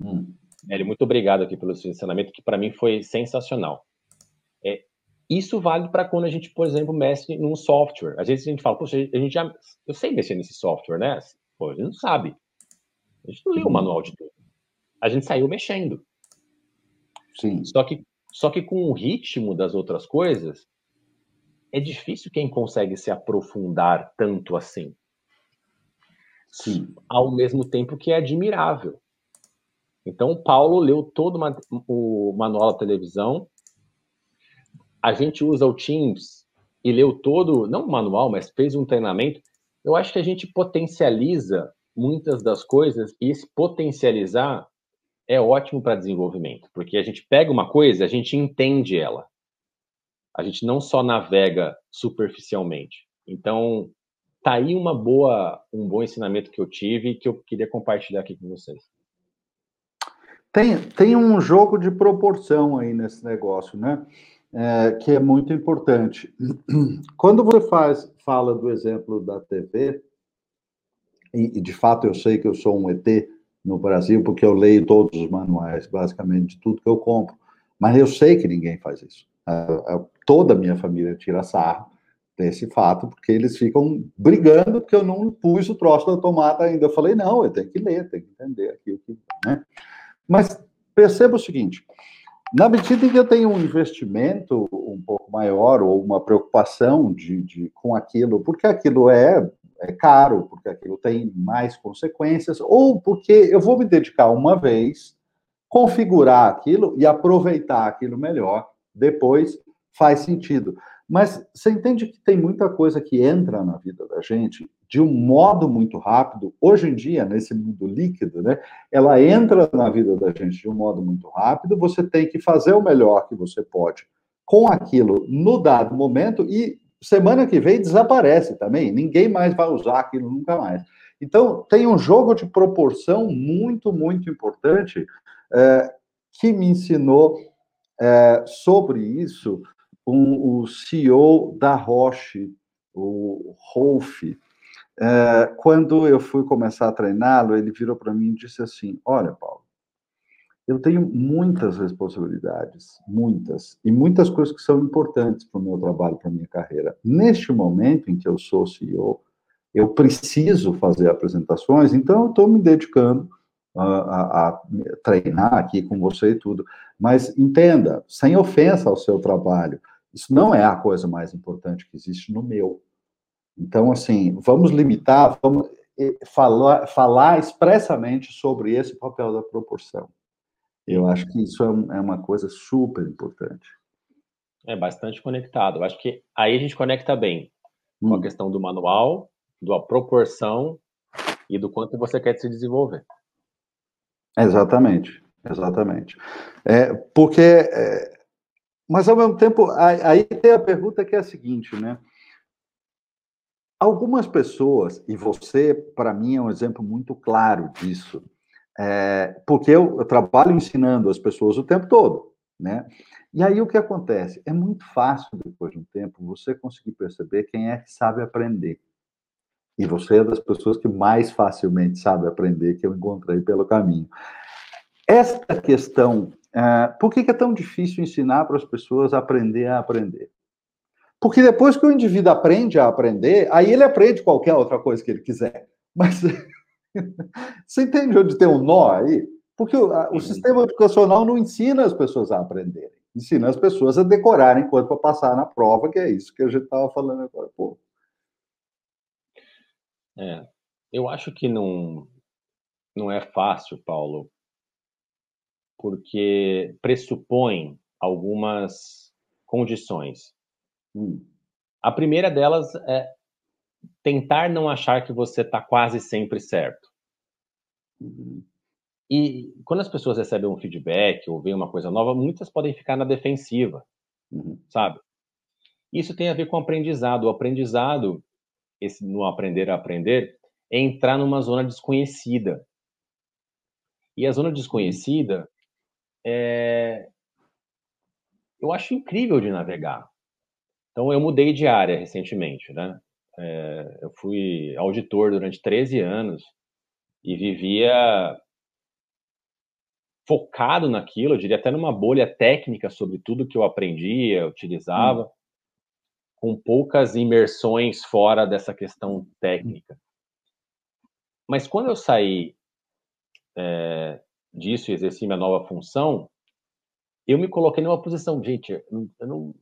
Hum. Hélio, muito obrigado aqui pelo seu ensinamento, que para mim foi sensacional. É, isso vale para quando a gente, por exemplo, mexe num software. Às vezes a gente fala, poxa, a gente já. Eu sei mexer nesse software, né? Pô, a gente não sabe. A gente não leu o manual de tudo. A gente saiu mexendo. Sim. Só que, só que com o ritmo das outras coisas, é difícil quem consegue se aprofundar tanto assim. Sim. Ao mesmo tempo que é admirável. Então, Paulo leu todo o manual da televisão. A gente usa o Teams e leu todo, não o manual, mas fez um treinamento. Eu acho que a gente potencializa muitas das coisas e esse potencializar é ótimo para desenvolvimento, porque a gente pega uma coisa, a gente entende ela. a gente não só navega superficialmente. Então, tá aí uma boa, um bom ensinamento que eu tive e que eu queria compartilhar aqui com vocês. Tem, tem um jogo de proporção aí nesse negócio, né? É, que é muito importante. Quando você faz, fala do exemplo da TV, e, e de fato eu sei que eu sou um ET no Brasil, porque eu leio todos os manuais, basicamente, de tudo que eu compro, mas eu sei que ninguém faz isso. Toda a minha família tira sarro desse fato, porque eles ficam brigando porque eu não pus o troço da tomada ainda. Eu falei, não, eu tenho que ler, tenho que entender aquilo que. Né? Mas perceba o seguinte: na medida em que eu tenho um investimento um pouco maior ou uma preocupação de, de com aquilo, porque aquilo é, é caro, porque aquilo tem mais consequências, ou porque eu vou me dedicar uma vez, configurar aquilo e aproveitar aquilo melhor, depois faz sentido. Mas você entende que tem muita coisa que entra na vida da gente de um modo muito rápido. Hoje em dia, nesse mundo líquido, né, ela entra na vida da gente de um modo muito rápido. Você tem que fazer o melhor que você pode com aquilo no dado momento e semana que vem desaparece também. Ninguém mais vai usar aquilo nunca mais. Então, tem um jogo de proporção muito, muito importante é, que me ensinou é, sobre isso um, o CEO da Roche, o Rolf, é, quando eu fui começar a treiná-lo, ele virou para mim e disse assim: Olha, Paulo, eu tenho muitas responsabilidades, muitas, e muitas coisas que são importantes para o meu trabalho, para a minha carreira. Neste momento em que eu sou CEO, eu preciso fazer apresentações, então eu estou me dedicando a, a, a, treinar aqui com você e tudo. Mas entenda, sem ofensa ao seu trabalho, isso não é a coisa mais importante que existe no meu. Então, assim, vamos limitar, vamos falar, falar expressamente sobre esse papel da proporção. Eu acho que isso é, é uma coisa super importante. É bastante conectado. Eu acho que aí a gente conecta bem com a hum. questão do manual, da proporção e do quanto você quer se desenvolver. Exatamente, exatamente. É, porque é, mas, ao mesmo tempo, aí tem a pergunta que é a seguinte, né? Algumas pessoas, e você, para mim, é um exemplo muito claro disso, é, porque eu, eu, trabalho ensinando as pessoas o tempo todo, né? E aí o que acontece? É muito fácil, depois de um tempo, você conseguir perceber quem é que sabe aprender. E você é das pessoas que mais facilmente sabe aprender que eu encontrei pelo caminho. Esta questão é, por que, que é tão difícil ensinar para as pessoas a aprender a aprender? Porque depois que o indivíduo aprende a aprender, aí ele aprende qualquer outra coisa que ele quiser. Mas você entende onde tem um nó aí? Porque o, o uhum. sistema educacional não ensina as pessoas a aprenderem, ensina as pessoas a decorarem enquanto para passar na prova, que é isso que a gente estava falando agora pô. É, eu acho que não, não é fácil, Paulo, porque pressupõe algumas condições. Hum. A primeira delas é tentar não achar que você está quase sempre certo. Uhum. E quando as pessoas recebem um feedback ou veem uma coisa nova, muitas podem ficar na defensiva, uhum. sabe? Isso tem a ver com o aprendizado. O aprendizado, esse no aprender a aprender, é entrar numa zona desconhecida. E a zona desconhecida é, eu acho incrível de navegar. Então, eu mudei de área recentemente, né? É, eu fui auditor durante 13 anos e vivia focado naquilo, eu diria até numa bolha técnica sobre tudo que eu aprendia, utilizava, hum. com poucas imersões fora dessa questão técnica. Mas quando eu saí é, disso e exerci minha nova função, eu me coloquei numa posição, gente, eu não,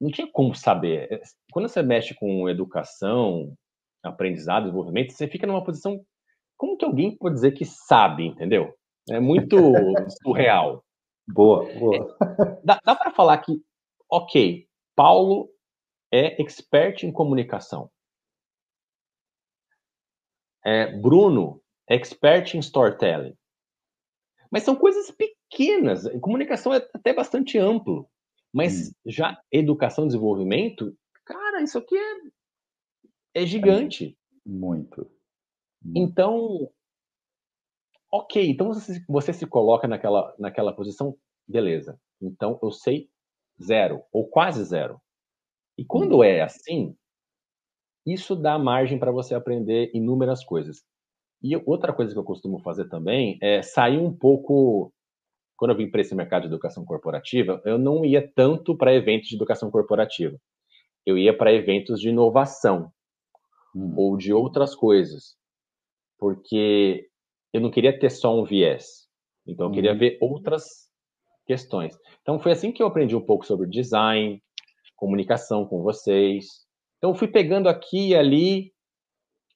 não tinha como saber. É, quando você mexe com educação, aprendizado, desenvolvimento, você fica numa posição. Como que alguém pode dizer que sabe, entendeu? É muito surreal. Boa, boa. É, dá, dá para falar que, ok, Paulo é expert em comunicação. É, Bruno, expert em storytelling. Mas são coisas pequenas. Comunicação é até bastante amplo. Mas hum. já educação e desenvolvimento, cara, isso aqui é, é gigante. Muito. Então, ok, então você, você se coloca naquela, naquela posição, beleza. Então eu sei zero, ou quase zero. E quando é assim, isso dá margem para você aprender inúmeras coisas. E outra coisa que eu costumo fazer também é sair um pouco. Quando eu vim para esse mercado de educação corporativa, eu não ia tanto para eventos de educação corporativa. Eu ia para eventos de inovação hum. ou de outras coisas. Porque eu não queria ter só um viés. Então, eu queria hum. ver outras questões. Então, foi assim que eu aprendi um pouco sobre design, comunicação com vocês. Então, fui pegando aqui e ali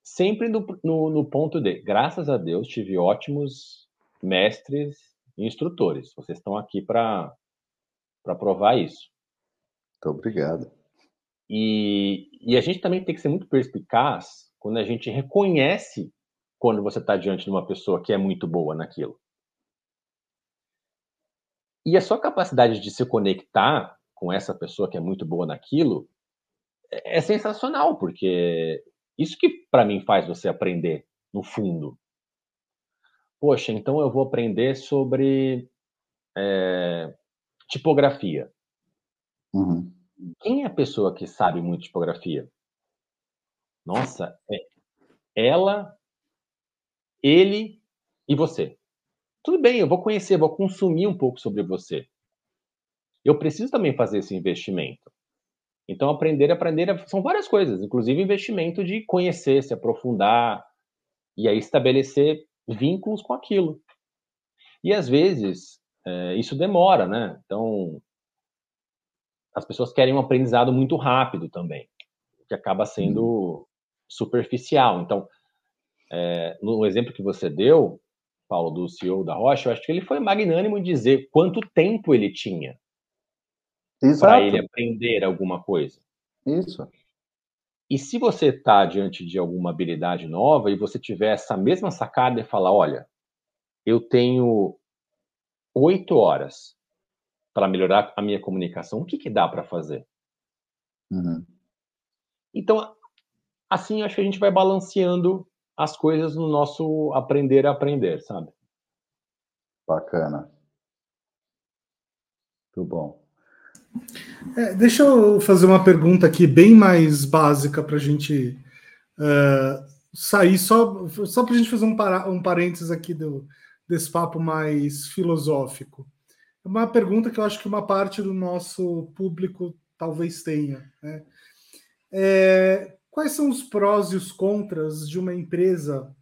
sempre no, no, no ponto de, graças a Deus, tive ótimos mestres e instrutores. Vocês estão aqui para provar isso. Muito obrigado. E, e a gente também tem que ser muito perspicaz quando a gente reconhece quando você está diante de uma pessoa que é muito boa naquilo. E a sua capacidade de se conectar com essa pessoa que é muito boa naquilo é, é sensacional, porque isso que para mim faz você aprender, no fundo. Poxa, então eu vou aprender sobre é, tipografia. Uhum. Quem é a pessoa que sabe muito tipografia? Nossa, é ela, ele e você. Tudo bem, eu vou conhecer, vou consumir um pouco sobre você. Eu preciso também fazer esse investimento. Então, aprender, aprender são várias coisas, inclusive investimento de conhecer, se aprofundar e aí estabelecer vínculos com aquilo. E às vezes é, isso demora, né? Então, as pessoas querem um aprendizado muito rápido também, que acaba sendo superficial. Então, é, no exemplo que você deu, Paulo, do CEO da Rocha, eu acho que ele foi magnânimo em dizer quanto tempo ele tinha para ele aprender alguma coisa. Isso. E se você está diante de alguma habilidade nova e você tiver essa mesma sacada e falar, olha, eu tenho oito horas para melhorar a minha comunicação, o que, que dá para fazer? Uhum. Então, assim, acho que a gente vai balanceando as coisas no nosso aprender a aprender, sabe? Bacana. Muito bom. É, deixa eu fazer uma pergunta aqui bem mais básica para a gente uh, sair, só, só para a gente fazer um, para, um parênteses aqui do, desse papo mais filosófico. É uma pergunta que eu acho que uma parte do nosso público talvez tenha. Né? É, quais são os prós e os contras de uma empresa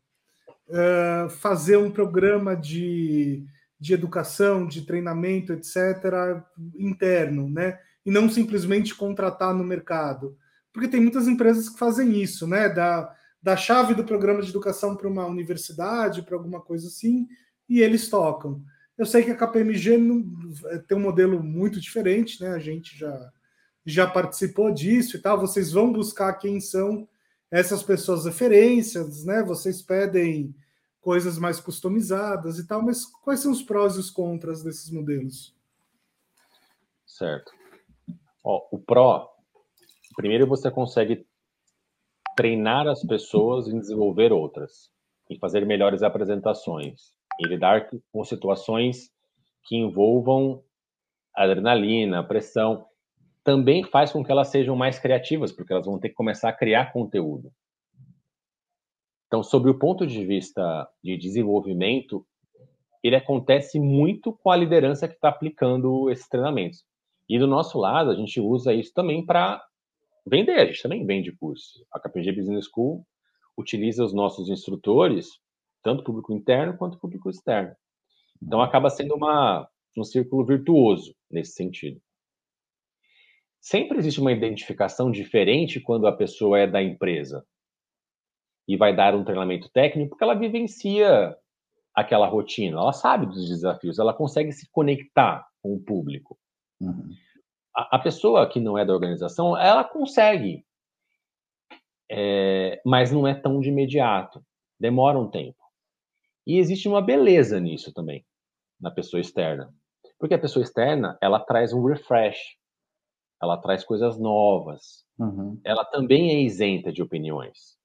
uh, fazer um programa de de educação, de treinamento, etc., interno, né? E não simplesmente contratar no mercado. Porque tem muitas empresas que fazem isso, né? Da, da chave do programa de educação para uma universidade, para alguma coisa assim, e eles tocam. Eu sei que a KPMG não, é, tem um modelo muito diferente, né? A gente já, já participou disso e tal. Vocês vão buscar quem são essas pessoas referências, né? Vocês pedem coisas mais customizadas e tal, mas quais são os prós e os contras desses modelos? Certo. Ó, o pró, primeiro você consegue treinar as pessoas em desenvolver outras, em fazer melhores apresentações, em lidar com situações que envolvam adrenalina, pressão, também faz com que elas sejam mais criativas, porque elas vão ter que começar a criar conteúdo. Então, sobre o ponto de vista de desenvolvimento, ele acontece muito com a liderança que está aplicando esses treinamentos. E do nosso lado, a gente usa isso também para vender, a gente também vende curso. A KPG Business School utiliza os nossos instrutores, tanto público interno quanto público externo. Então, acaba sendo uma, um círculo virtuoso nesse sentido. Sempre existe uma identificação diferente quando a pessoa é da empresa e vai dar um treinamento técnico, porque ela vivencia aquela rotina, ela sabe dos desafios, ela consegue se conectar com o público. Uhum. A, a, pessoa que não é da organização, ela consegue, é, mas não é tão de imediato, demora um tempo. E existe uma beleza nisso também, na pessoa externa. Porque a pessoa externa, ela traz um refresh, ela traz coisas novas, uhum. ela também é isenta de opiniões,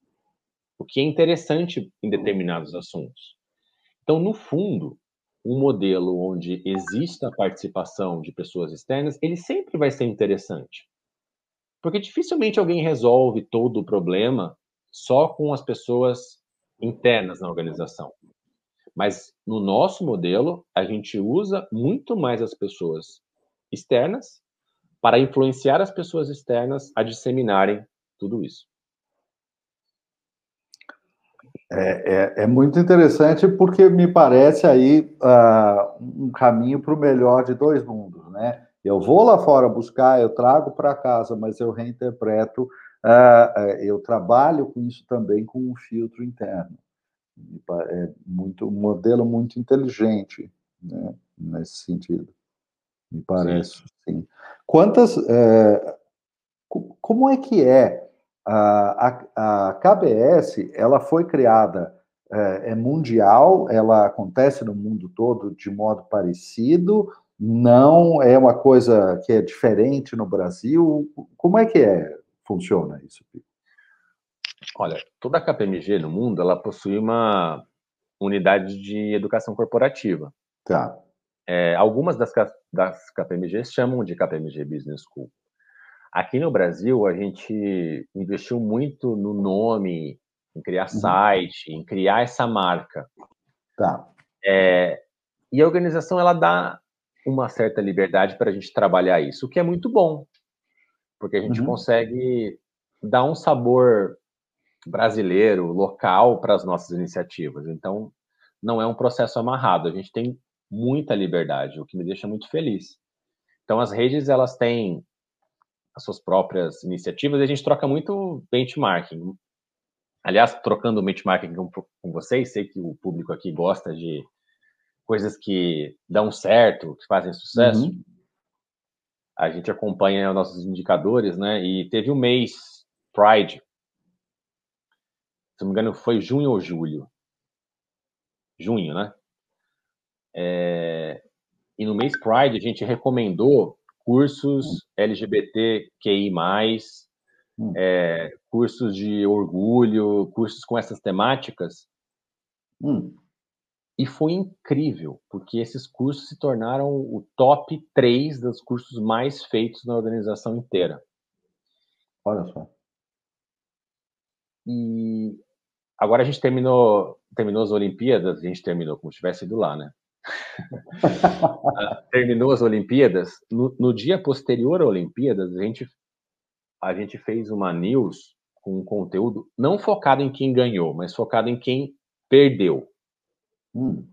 o que é interessante em determinados assuntos. Então, no fundo, um modelo onde exista a participação de pessoas externas, ele sempre vai ser interessante. Porque dificilmente alguém resolve todo o problema só com as pessoas internas na organização. Mas no nosso modelo, a gente usa muito mais as pessoas externas para influenciar as pessoas externas a disseminarem tudo isso. É, é, é muito interessante porque me parece aí uh, um caminho para o melhor de dois mundos, né? Eu vou lá fora buscar, eu trago para casa, mas eu reinterpreto, uh, eu trabalho com isso também com um filtro interno. É muito, um modelo muito inteligente, né? Nesse sentido, me parece, sim. sim. Quantas, é, como é que é a, a, a KBS? Ela foi criada é, é mundial, ela acontece no mundo todo de modo parecido, não é uma coisa que é diferente no Brasil. Como é que é funciona isso? Olha, toda a KPMG no mundo ela possui uma unidade de educação corporativa. Tá. É, algumas das, das KPMGs chamam de KPMG Business School. Aqui no Brasil, a gente investiu muito no nome, em criar uhum. site, em criar essa marca. Tá. É, e a organização ela dá uma certa liberdade para a gente trabalhar isso, o que é muito bom, porque a gente uhum. consegue dar um sabor brasileiro, local para as nossas iniciativas. Então, não é um processo amarrado, a gente tem muita liberdade, o que me deixa muito feliz. Então, as redes, elas têm as suas próprias iniciativas e a gente troca muito benchmarking. Aliás, trocando benchmarking com, com vocês, sei que o público aqui gosta de coisas que dão certo, que fazem sucesso. Uhum. A gente acompanha os nossos indicadores, né? E teve o um mês Pride, se não me engano, foi junho ou julho. Junho, né? É... E no mês Pride a gente recomendou cursos LGBTQI+, hum. é, cursos de orgulho, cursos com essas temáticas. Hum. E foi incrível, porque esses cursos se tornaram o top 3 dos cursos mais feitos na organização inteira. Olha só. E agora a gente terminou, terminou as Olimpíadas, a gente terminou como se tivesse ido lá, né? Terminou as Olimpíadas. No, no, dia posterior às Olimpíadas, a gente, a gente fez uma news com um conteúdo não focado em quem ganhou, mas focado em quem perdeu. Hum.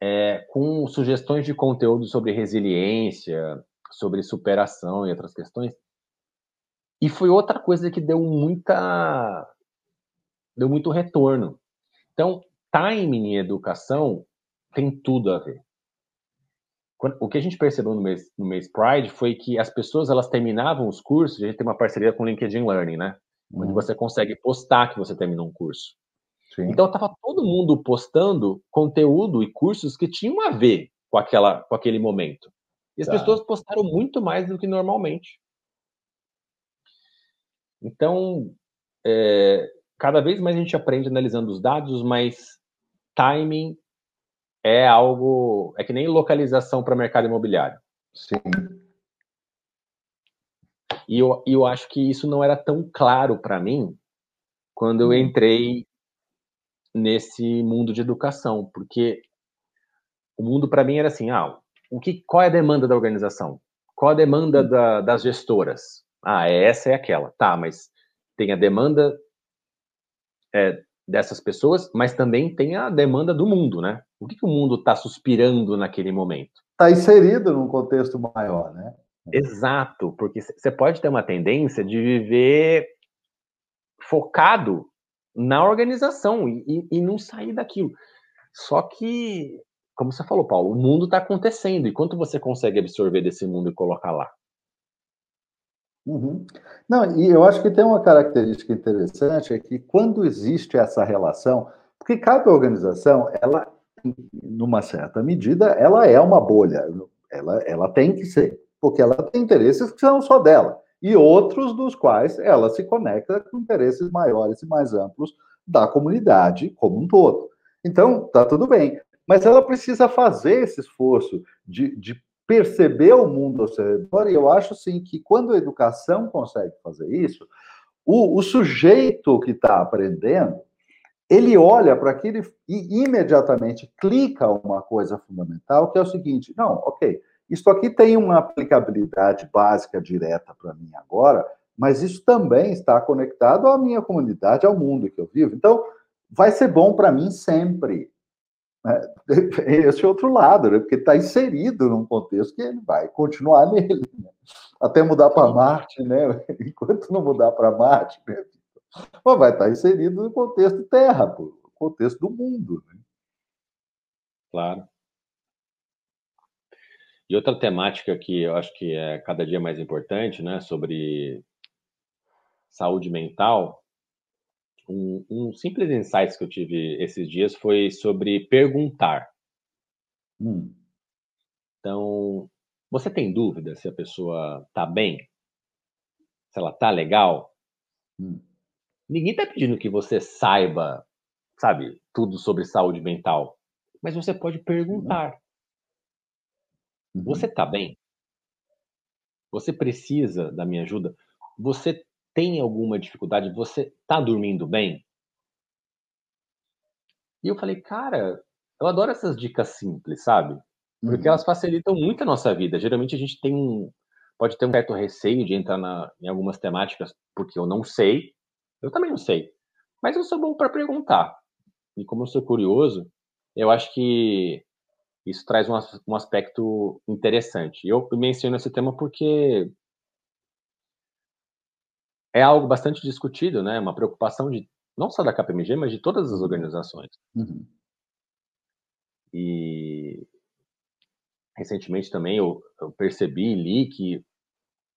É, com sugestões de conteúdo sobre resiliência, sobre superação e outras questões. E foi outra coisa que deu muita deu muito retorno. Então, timing em educação tem tudo a ver. O que a gente percebeu no mês, no mês Pride foi que as pessoas elas terminavam os cursos, a gente tem uma parceria com o LinkedIn Learning, né? Onde uhum. você consegue postar que você terminou um curso. Sim. Então estava todo mundo postando conteúdo e cursos que tinham a ver com, aquela, com aquele momento. E as tá. pessoas postaram muito mais do que normalmente. Então, é, cada vez mais a gente aprende analisando os dados, mas timing é algo. É que nem localização para mercado imobiliário. Sim. E eu, eu acho que isso não era tão claro para mim quando eu hum. entrei nesse mundo de educação, porque o mundo para mim era assim, ah, o que, qual é a demanda da organização? Qual a demanda hum. da, das gestoras? Ah, é essa é aquela. Tá, mas tem a demanda é, dessas pessoas, mas também tem a demanda do mundo, né? O que, que o mundo está suspirando naquele momento? Está inserido num contexto maior, né? Exato, porque você pode ter uma tendência de viver focado na organização e, e não sair daquilo. Só que, como você falou, Paulo, o mundo está acontecendo. E quanto você consegue absorver desse mundo e colocar lá? Uhum. Não, e eu acho que tem uma característica interessante, é que quando existe essa relação, porque cada organização, ela, numa certa medida, ela é uma bolha, ela, ela tem que ser, porque ela tem interesses que são só dela, e outros dos quais ela se conecta com interesses maiores e mais amplos da comunidade como um todo. Então, tá tudo bem. Mas ela precisa fazer esse esforço de, de perceber o mundo ao seu redor, e eu acho sim que quando a educação consegue fazer isso, o, o sujeito que está aprendendo, ele olha para aquilo e imediatamente clica uma coisa fundamental, que é o seguinte: não, ok, isso aqui tem uma aplicabilidade básica direta para mim agora, mas isso também está conectado à minha comunidade, ao mundo que eu vivo. Então, vai ser bom para mim sempre. Né? Esse outro lado, né? porque está inserido num contexto que ele vai continuar nele, né? até mudar para Marte, né? Enquanto não mudar para Marte, né? Mas vai estar inserido no contexto Terra, no contexto do mundo. Né? Claro. E outra temática que eu acho que é cada dia mais importante, né, sobre saúde mental, um, um, simples insight que eu tive esses dias foi sobre perguntar. Hum. Então, você tem dúvida se a pessoa tá bem? Se ela tá legal? Hum. Ninguém tá pedindo que você saiba, sabe, tudo sobre saúde mental. Mas você pode perguntar. Uhum. Você tá bem? Você precisa da minha ajuda? Você tem alguma dificuldade? Você tá dormindo bem? E eu falei, cara, eu adoro essas dicas simples, sabe? Porque uhum. elas facilitam muito a nossa vida. Geralmente a gente tem um, pode ter um certo receio de entrar na, em algumas temáticas porque eu não sei. Eu também não sei. Mas eu sou bom para perguntar. E como eu sou curioso, eu acho que isso traz um, um aspecto interessante. Eu menciono esse tema porque é algo bastante discutido, né? Uma preocupação de não só da KPMG, mas de todas as organizações. Uhum. E recentemente também eu, eu percebi e li que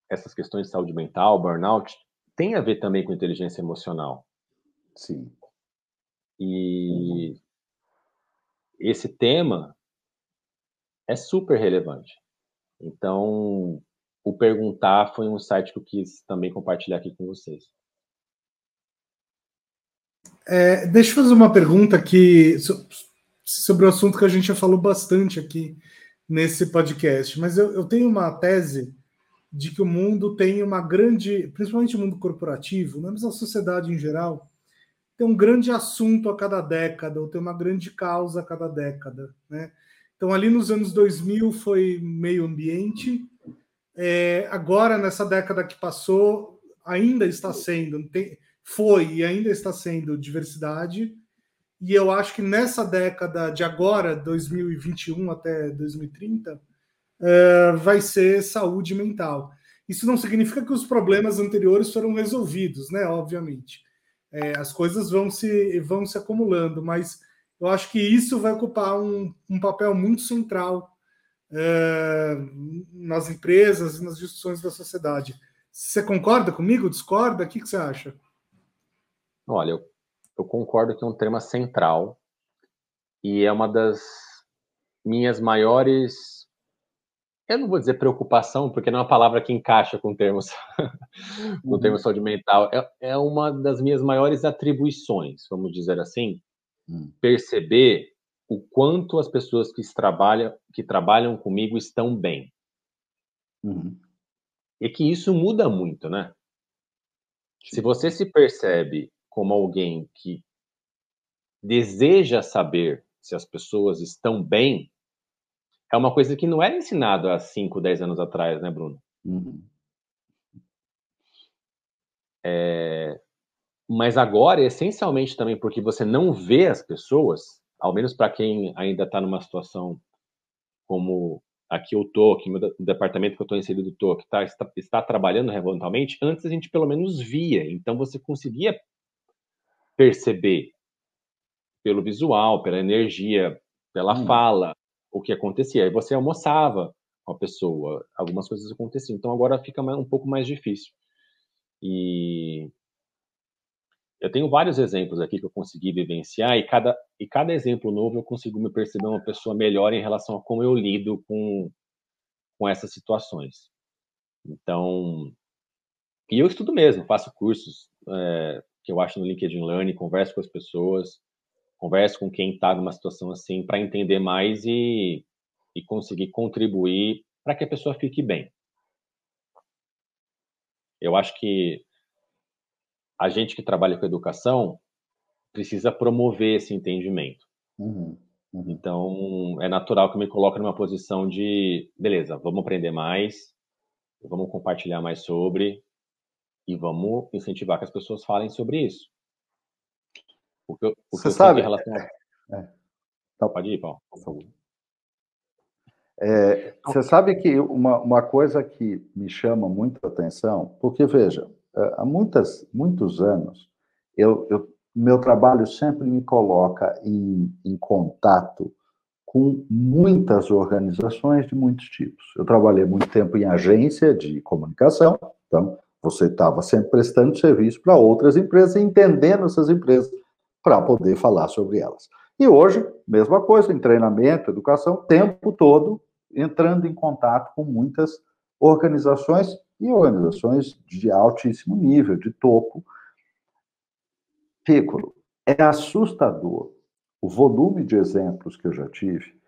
essas questões de saúde mental, burnout, tem a ver também com inteligência emocional. Sim. E uhum. esse tema é super relevante. Então, o perguntar foi um site que eu quis também compartilhar aqui com vocês. É, deixa eu fazer uma pergunta aqui sobre o assunto que a gente já falou bastante aqui nesse podcast, mas eu, eu tenho uma tese de que o mundo tem uma grande, principalmente o mundo corporativo, mas a sociedade em geral, tem um grande assunto a cada década, ou tem uma grande causa a cada década, né? Então, ali nos anos 2000 foi meio ambiente, é, agora, nessa década que passou, ainda está sendo, tem, foi e ainda está sendo diversidade. E eu acho que nessa década de agora, 2021 até 2030, é, vai ser saúde mental. Isso não significa que os problemas anteriores foram resolvidos, né? Obviamente. É, as coisas vão se, vão se acumulando, mas eu acho que isso vai ocupar um, um papel muito central é, nas empresas e nas discussões da sociedade. Você concorda comigo? Discorda? O que, que você acha? Olha, eu, eu concordo que é um tema central e é uma das minhas maiores. Eu não vou dizer preocupação, porque não é uma palavra que encaixa com termos com uhum. termo saúde mental. É, é uma das minhas maiores atribuições, vamos dizer assim, hum. perceber o quanto as pessoas que trabalham, que trabalham comigo estão bem. Uhum. E que isso muda muito, né? Sim. Se você se percebe como alguém que deseja saber se as pessoas estão bem, é uma coisa que não era ensinado há 5, 10 anos atrás, né, Bruno? Uhum. É... Mas agora, essencialmente também porque você não vê as pessoas, ao menos para quem ainda está numa situação como aqui eu tô, que o departamento que eu estou inserido tô, que tá, está, está trabalhando remotamente, antes a gente pelo menos via, então você conseguia perceber pelo visual, pela energia, pela hum. fala, o que acontecia. Aí você almoçava com a pessoa, algumas coisas aconteciam. Então agora fica um pouco mais difícil. E eu tenho vários exemplos aqui que eu consegui vivenciar e cada, e cada exemplo novo eu consigo me perceber uma pessoa melhor em relação a como eu lido com, com essas situações. Então, e eu estudo mesmo, faço cursos é, que eu acho no LinkedIn Learning, converso com as pessoas, converso com quem está numa situação assim para entender mais e, e conseguir contribuir para que a pessoa fique bem. Eu acho que a gente que trabalha com educação precisa promover esse entendimento. Uhum, uhum. Então, é natural que eu me coloque numa posição de, beleza, vamos aprender mais, vamos compartilhar mais sobre e vamos incentivar que as pessoas falem sobre isso. O que, o que Você sabe? Relação... É, é. Então, Pode ir, Paulo. Por favor. É, você sabe que uma, uma coisa que me chama muito a atenção, porque, veja, é, há muitas, muitos anos, eu, eu, meu trabalho sempre me coloca em, em contato com muitas organizações de muitos tipos. Eu trabalhei muito tempo em agência de comunicação, então você estava sempre prestando serviço para outras empresas, entendendo essas empresas para poder falar sobre elas. E hoje, mesma coisa, em treinamento, educação, o tempo todo entrando em contato com muitas organizações e organizações de altíssimo nível, de topo. Piccolo, é assustador o volume de exemplos que eu já tive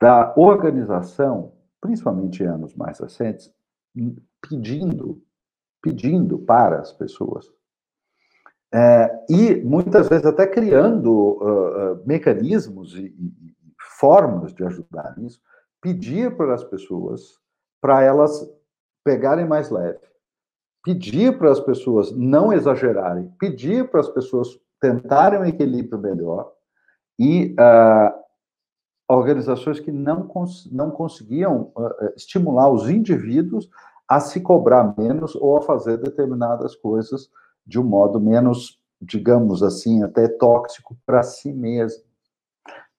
da organização, principalmente em anos mais recentes, pedindo, pedindo para as pessoas é, e muitas vezes até criando uh, uh, mecanismos e, e, formas de ajudar nisso, pedir para as pessoas para elas pegarem mais leve, pedir para as pessoas não exagerarem, pedir para as pessoas tentarem um equilíbrio melhor e uh, organizações que não, cons não conseguiam estimular os indivíduos a se cobrar menos ou a fazer determinadas coisas de um modo menos, digamos assim, até tóxico para si mesmo.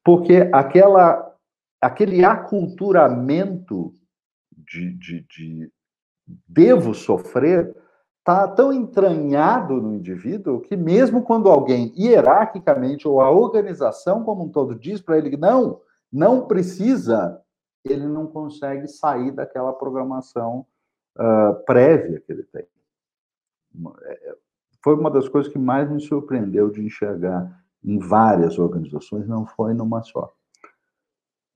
Porque aquela, aquele aculturamento de, de, de devo sofrer está tão entranhado no indivíduo que mesmo quando alguém hierarquicamente ou a organização como um todo diz para ele que não, não precisa, ele não consegue sair daquela programação uh, prévia que ele tem. É, foi uma das coisas que mais me surpreendeu de enxergar em várias organizações, não foi numa só.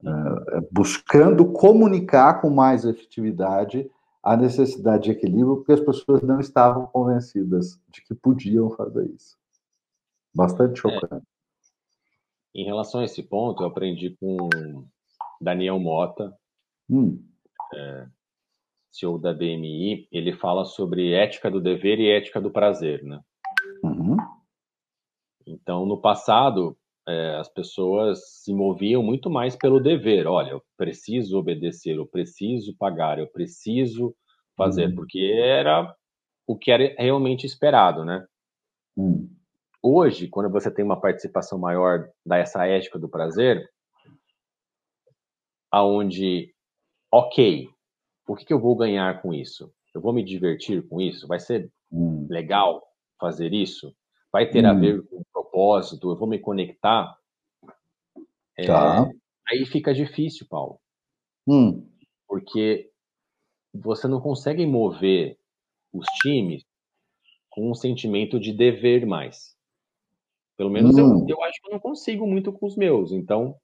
Uh, buscando comunicar com mais efetividade a necessidade de equilíbrio, porque as pessoas não estavam convencidas de que podiam fazer isso. Bastante é. chocante. É. Em relação a esse ponto, eu aprendi com Daniel Mota, hum. é, CEO da DMI, ele fala sobre ética do dever e ética do prazer, né? Uhum. Então, no passado, é, as pessoas se moviam muito mais pelo dever. Olha, eu preciso obedecer, eu preciso pagar, eu preciso fazer, uhum. porque era o que era realmente esperado, né? Uhum. Hoje, quando você tem uma participação maior dessa ética do prazer, aonde, ok, o que, que, eu vou ganhar com isso? Eu vou me divertir com isso? Vai ser hum. legal fazer isso? Vai ter hum. a ver com o propósito? Eu vou me conectar? É, tá. Aí fica difícil, Paulo. Hum. Porque você não consegue mover os times com um sentimento de dever mais. Pelo menos eu, hum. eu acho que eu não consigo muito com os meus. Então,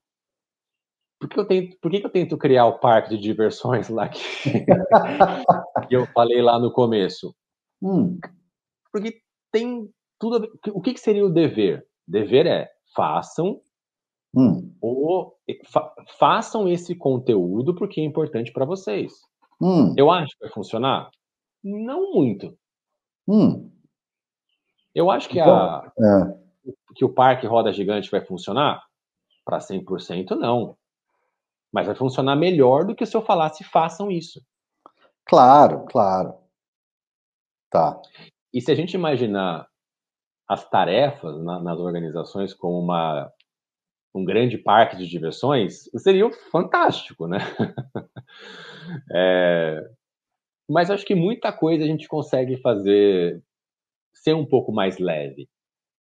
por que eu tento, por que, eu tento criar o parque de diversões lá que, que eu falei lá no começo? Hum. Porque tem tudo a ver. O que, que seria o dever? Dever é façam hum. ou fa, façam esse conteúdo porque é importante para vocês. Hum. Eu acho que vai funcionar? Não muito. Hum. Eu acho que, a, é. que o parque roda gigante vai funcionar para 100% não. Mas vai funcionar melhor do que se eu falasse façam isso. Claro, claro. Tá. E se a gente imaginar as tarefas na, nas organizações como uma, um grande parque de diversões, seria fantástico, né? é, mas acho que muita coisa a gente consegue fazer ser um pouco mais leve.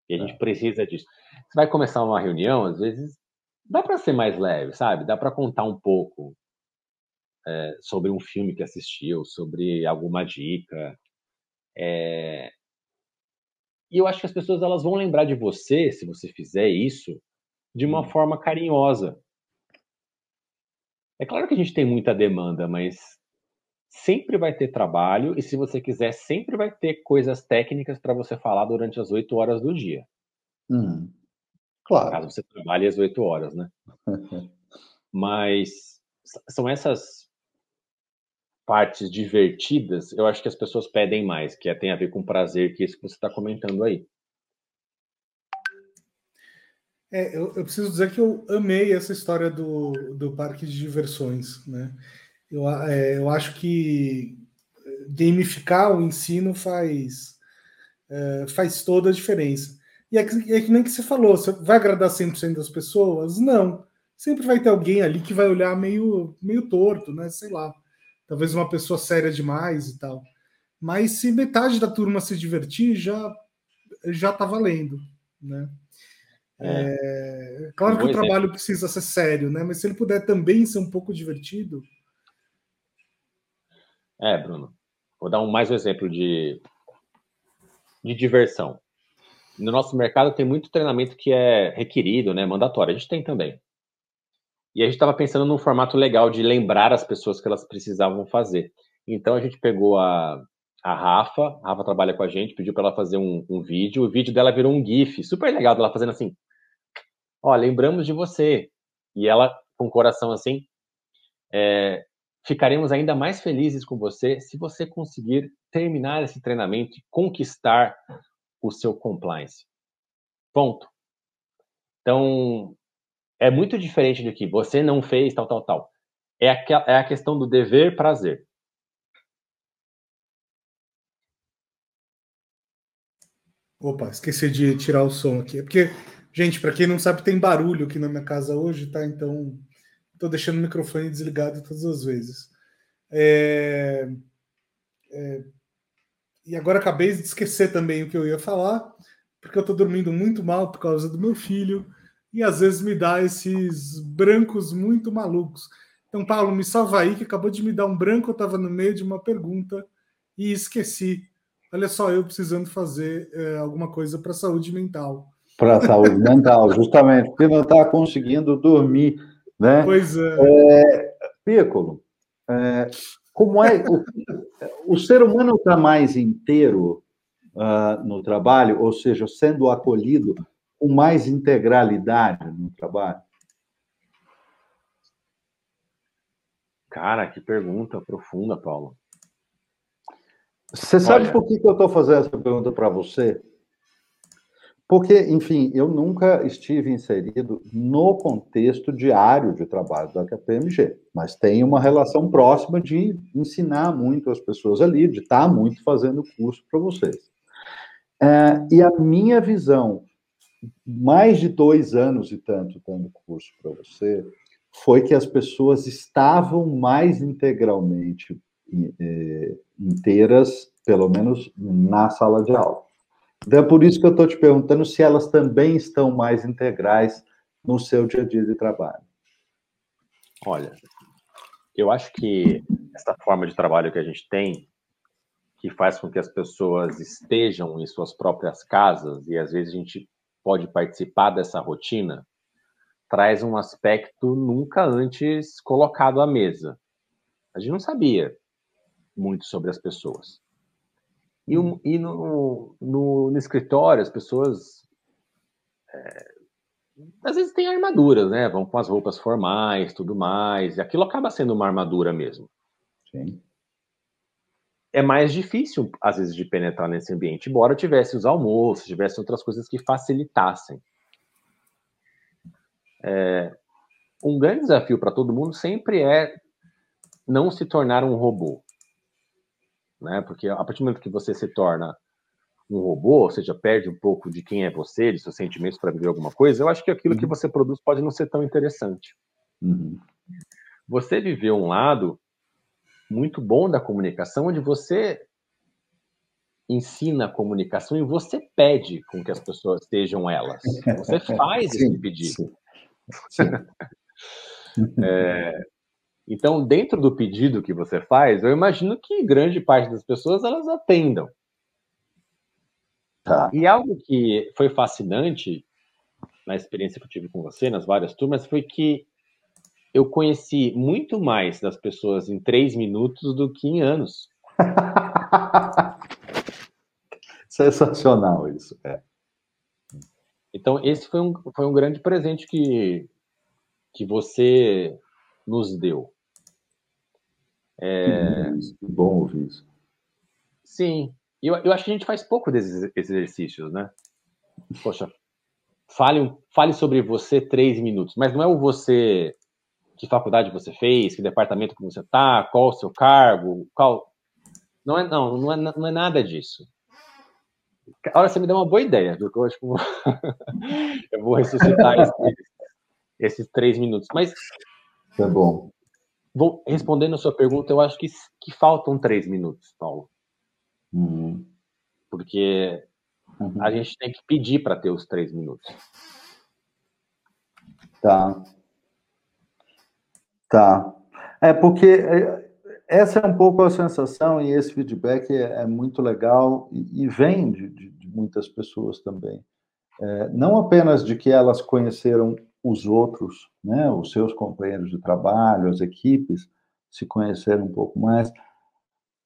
E a gente é. precisa disso. Você vai começar uma reunião, às vezes dá para ser mais leve, sabe? Dá para contar um pouco. é, sobre um filme que assistiu, sobre alguma dica. É... E eu acho que as pessoas elas vão lembrar de você, se você fizer isso, de uma hum. forma carinhosa. É claro que a gente tem muita demanda, mas sempre vai ter trabalho e se você quiser, sempre vai ter coisas técnicas para você falar durante as oito horas do dia. Hum, claro. Caso você trabalhe as oito horas, né? Mas são essas partes divertidas, eu acho que as pessoas pedem mais, que é, tem a ver com prazer, que é isso que você está comentando aí. É, eu, eu, preciso dizer que eu amei essa história do, do parque de diversões, né? Eu, é, eu acho que gamificar o ensino faz, é, faz toda a diferença. E é que, é que nem que você falou, você vai agradar 100% das pessoas? Não. Sempre vai ter alguém ali que vai olhar meio, meio torto, né? Sei lá. Talvez uma pessoa séria demais e tal. Mas se metade da turma se divertir, já já tá valendo, né? É. É, claro que o trabalho precisa ser sério, né? Mas se ele puder também ser um pouco divertido, é, Bruno. Vou dar um, mais um exemplo de, de diversão. No nosso mercado tem muito treinamento que é requerido, né, mandatório. A gente tem também. E a gente estava pensando num formato legal de lembrar as pessoas que elas precisavam fazer. Então a gente pegou a, a Rafa, a Rafa trabalha com a gente, pediu para ela fazer um, um, vídeo. O vídeo dela virou um GIF, super legal, dela fazendo assim: Ó, lembramos de você. E ela, com o coração assim, é, Ficaremos ainda mais felizes com você se você conseguir terminar esse treinamento e conquistar o seu compliance. Ponto. Então, é muito diferente do que você não fez, tal, tal, tal. É a, é a questão do dever prazer. Opa, esqueci de tirar o som aqui. É porque, gente, para quem não sabe, tem barulho aqui na minha casa hoje, tá? Então, Estou deixando o microfone desligado todas as vezes. É, é, e agora acabei de esquecer também o que eu ia falar, porque eu estou dormindo muito mal por causa do meu filho e às vezes me dá esses brancos muito malucos. Então, Paulo, me salva aí, que acabou de me dar um branco, eu estava no meio de uma pergunta e esqueci. Olha só, eu precisando fazer é, alguma coisa para a saúde mental. Para a saúde mental, justamente, porque não está conseguindo dormir. Né? Pois é. é Piccolo, é, como é. O, o ser humano está mais inteiro uh, no trabalho, ou seja, sendo acolhido com mais integralidade no trabalho? Cara, que pergunta profunda, Paulo. Você sabe Olha... por que, que eu estou fazendo essa pergunta para você? Porque, enfim, eu nunca estive inserido no contexto diário de trabalho da KPMG, mas tenho uma relação próxima de ensinar muito as pessoas ali, de estar muito fazendo curso para vocês. É, e a minha visão, mais de dois anos e tanto dando curso para você, foi que as pessoas estavam mais integralmente é, inteiras, pelo menos na sala de aula. Então é por isso que eu estou te perguntando se elas também estão mais integrais no seu dia a dia de trabalho. Olha, eu acho que essa forma de trabalho que a gente tem, que faz com que as pessoas estejam em suas próprias casas e às vezes a gente pode participar dessa rotina, traz um aspecto nunca antes colocado à mesa. A gente não sabia muito sobre as pessoas. E, um, e no, no, no, escritório, as pessoas é, às vezes têm armaduras, né? Vão com as roupas formais, tudo mais. E aquilo acaba sendo uma armadura mesmo. Sim. É mais difícil, às vezes, de penetrar nesse ambiente, embora tivesse os almoços, tivesse outras coisas que facilitassem. É, um grande desafio para todo mundo sempre é não se tornar um robô né? Porque a partir do momento que você se torna um robô, ou seja, perde um pouco de quem é você, de seus sentimentos para viver alguma coisa, eu acho que aquilo uhum. que você produz pode não ser tão interessante. Uhum. Você viveu um lado muito bom da comunicação, onde você ensina a comunicação e você pede com que as pessoas sejam elas. Você faz sim, esse pedido. Sim. Sim. é, Então, dentro do pedido que você faz, eu imagino que grande parte das pessoas elas atendam. Tá. E algo que foi fascinante na experiência que eu tive com você, nas várias turmas, foi que eu conheci muito mais das pessoas em três minutos do que em anos. Sensacional isso. É. Então, esse foi um, foi um grande presente que, que você nos deu. É... Que bom ouvir isso. Sim. Eu, eu acho que a gente faz pouco desses exercícios, né? Poxa, fale, fale sobre você três minutos, mas não é o você que faculdade você fez, que departamento que você está, qual o seu cargo, qual. Não é, não, não é, não é nada disso. Olha, você me deu uma boa ideia, viu? Eu acho que eu vou ressuscitar esses, esses, três minutos. Mas. Tá bom. Vou respondendo a sua pergunta, eu acho que, que faltam três minutos, Paulo. Uhum. Porque uhum. a gente tem que pedir para ter os três minutos. Tá. Tá. É porque é, essa é um pouco a sensação, e esse feedback é, é muito legal e, e vem de, de, de, muitas pessoas também. É, não apenas de que elas conheceram os outros, né, os seus companheiros de trabalho, as equipes, se conheceram um pouco mais,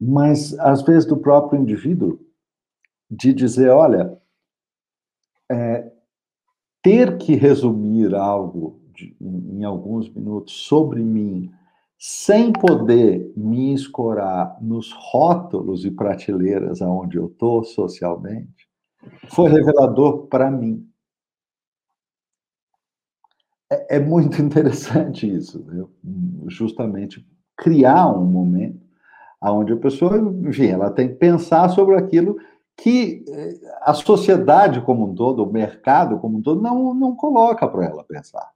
mas às vezes do próprio indivíduo, de dizer: olha, é, ter que resumir algo de, em, em alguns minutos sobre mim sem poder me escorar nos rótulos e prateleiras aonde eu estou socialmente, foi revelador para mim. É, é, muito interessante isso, né? justamente criar um momento onde a pessoa, enfim, ela tem que pensar sobre aquilo que eh, a sociedade como um todo, o mercado como um todo, não, não coloca para ela pensar.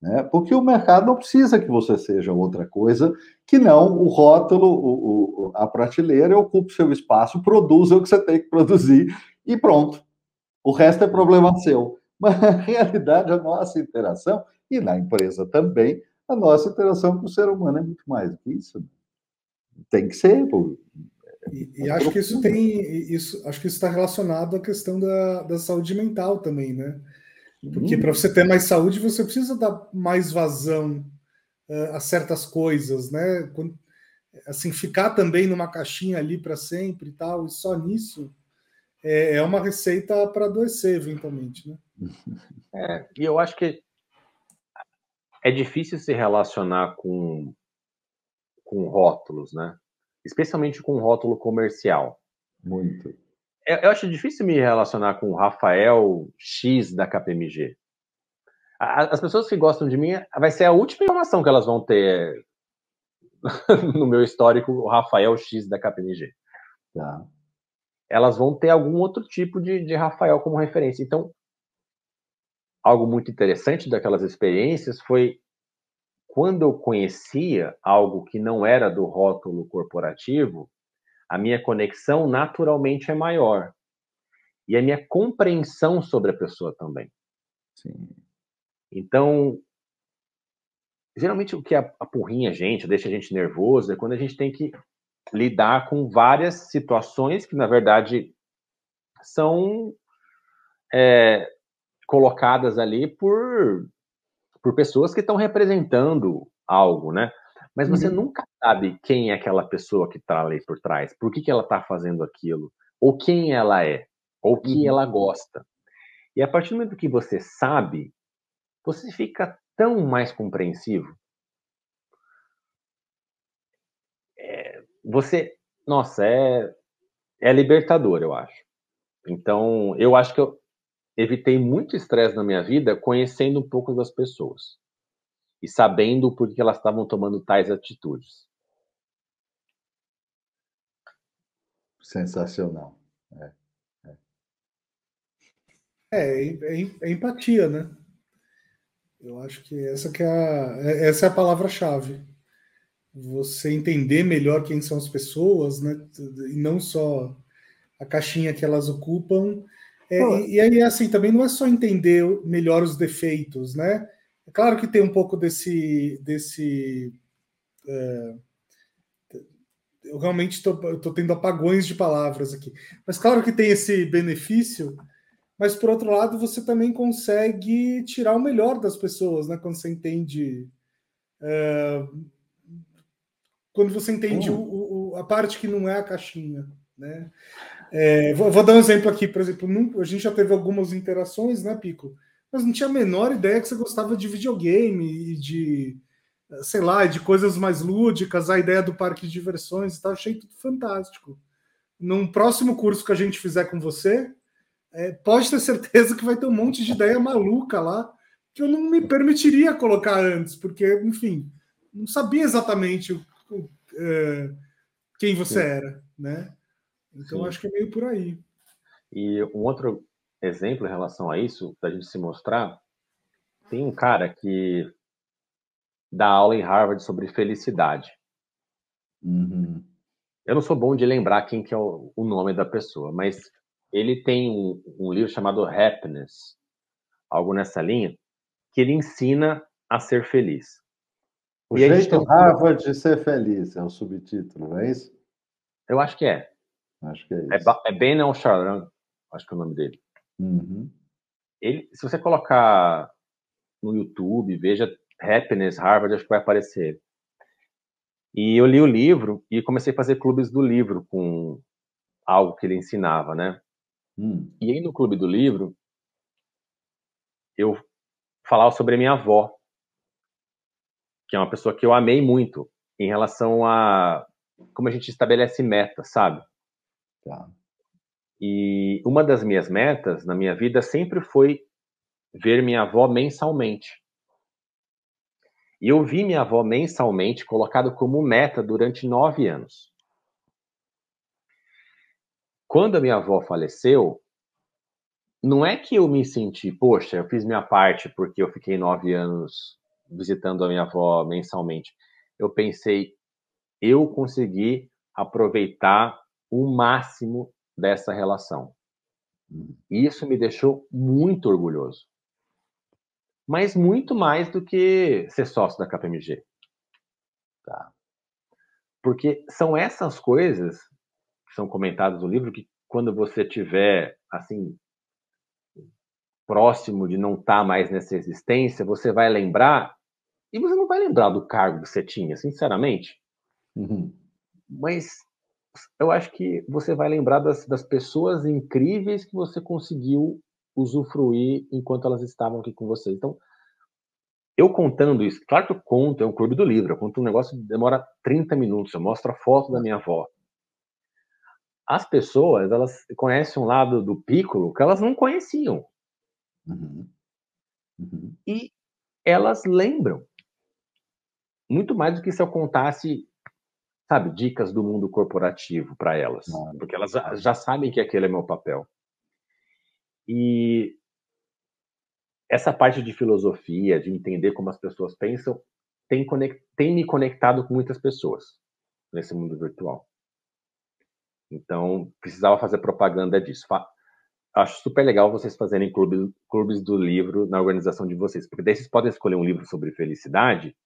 Né? Porque o mercado não precisa que você seja outra coisa que não o rótulo, o, o, a prateleira, ocupe seu espaço, produza o que você tem que produzir e pronto. O resto é problema seu. Mas, na realidade, a nossa interação, e na empresa também, a nossa interação com o ser humano é muito mais do que isso. Tem que ser. E, e acho que isso tem. Isso, acho que isso está relacionado à questão da, da saúde mental também, né? Porque para você ter mais saúde, você precisa dar mais vazão uh, a certas coisas, né? Quando, assim, ficar também numa caixinha ali para sempre e tal, e só nisso é, é uma receita para adoecer, eventualmente, né? É, e eu acho que é difícil se relacionar com, com rótulos, né? Especialmente com rótulo comercial. Muito eu acho difícil me relacionar com o Rafael X da KPMG. As pessoas que gostam de mim, vai ser a última informação que elas vão ter no meu histórico, o Rafael X da KPMG. Tá. Elas vão ter algum outro tipo de, de Rafael como referência. Então, algo muito interessante daquelas experiências foi quando eu conhecia algo que não era do rótulo corporativo, a minha conexão naturalmente é maior. E a minha compreensão sobre a pessoa também. Sim. Então, geralmente o que apurrinha a gente, deixa a gente nervoso, é quando a gente tem que lidar com várias situações que, na verdade, são é, colocadas ali por, por pessoas que estão representando algo, né? Mas você uhum. nunca sabe quem é aquela pessoa que está ali por trás, por que, que ela está fazendo aquilo, ou quem ela é, ou o que uhum. ela gosta. E a partir do momento que você sabe, você fica tão mais compreensivo. É, você, nossa, é, é libertador, eu acho. Então, eu acho que eu evitei muito estresse na minha vida conhecendo um pouco das pessoas e sabendo por que elas estavam tomando tais atitudes. Sensacional. É, é. é, é, é empatia, né? Eu acho que essa que é a, é, essa é a palavra-chave. Você entender melhor quem são as pessoas, né? E não só a caixinha que elas ocupam. É, e, e aí, assim, também não é só entender melhor os defeitos, né? É claro que tem um pouco desse, desse É, eu realmente estou tendo apagões de palavras aqui. Mas claro que tem esse benefício, mas por outro lado, você também consegue tirar o melhor das pessoas, né? Quando você entende. É, quando você entende o, o, a parte que não é a caixinha, né? É, vou, vou, dar um exemplo aqui, por exemplo, a gente já teve algumas interações, né, Pico? Mas não tinha a menor ideia que você gostava de videogame e de sei lá, de coisas mais lúdicas, a ideia do parque de diversões e tal, achei tudo fantástico. Num próximo curso que a gente fizer com você, é, pode ter certeza que vai ter um monte de ideia maluca lá que eu não me permitiria colocar antes, porque, enfim, não sabia exatamente é, quem você Sim. era, né? Então Sim. acho que é meio por aí. E um outro exemplo em relação a isso, da gente se mostrar, tem um cara que dá aula em Harvard sobre felicidade. Uhum. Eu não sou bom de lembrar quem que é o, o nome da pessoa, mas ele tem um, um, livro chamado Happiness, algo nessa linha, que ele ensina a ser feliz. O e jeito. Harvard de ser feliz é o subtítulo, não é isso? Eu acho que é. Acho que é isso. É, é Ben Al-Sharan, acho que é o nome dele. Uhum. Ele, se você colocar no YouTube, veja Happiness, Harvard, acho que vai aparecer. E eu li o livro e comecei a fazer clubes do livro com algo que ele ensinava, né? Hum. E aí no clube do livro, eu falava sobre a minha avó, que é uma pessoa que eu amei muito em relação a como a gente estabelece metas, sabe? Tá. E uma das minhas metas na minha vida sempre foi ver minha avó mensalmente. E eu vi minha avó mensalmente colocado como meta durante nove anos. Quando a minha avó faleceu, não é que eu me senti, poxa, eu fiz minha parte porque eu fiquei nove anos visitando a minha avó mensalmente. Eu pensei, eu consegui aproveitar o máximo dessa relação. E isso me deixou muito orgulhoso mas muito mais do que ser sócio da KPMG. Tá? Porque são essas coisas que são comentadas no livro que quando você tiver assim próximo de não estar tá mais nessa existência, você vai lembrar e você não vai lembrar do cargo que você tinha, sinceramente. Uhum. Mas eu acho que você vai lembrar das, das pessoas incríveis que você conseguiu usufruir enquanto elas estavam aqui com você. Então, eu contando isso, claro que eu conto, é um clube do livro, eu conto um negócio que demora 30 minutos, eu mostro a foto da minha avó. As pessoas, elas conhecem um lado do Piccolo que elas não conheciam. Uhum. Uhum. E elas lembram. Muito mais do que se eu contasse, sabe, dicas do mundo corporativo para elas. Porque elas já, sabem que aquele é meu papel. E essa parte de filosofia, de entender como as pessoas pensam, tem, conect, tem me conectado com muitas pessoas nesse mundo virtual. Então, precisava fazer propaganda disso. Acho super legal vocês fazerem clubes, clubes do livro na organização de vocês, porque daí vocês podem escolher um livro sobre felicidade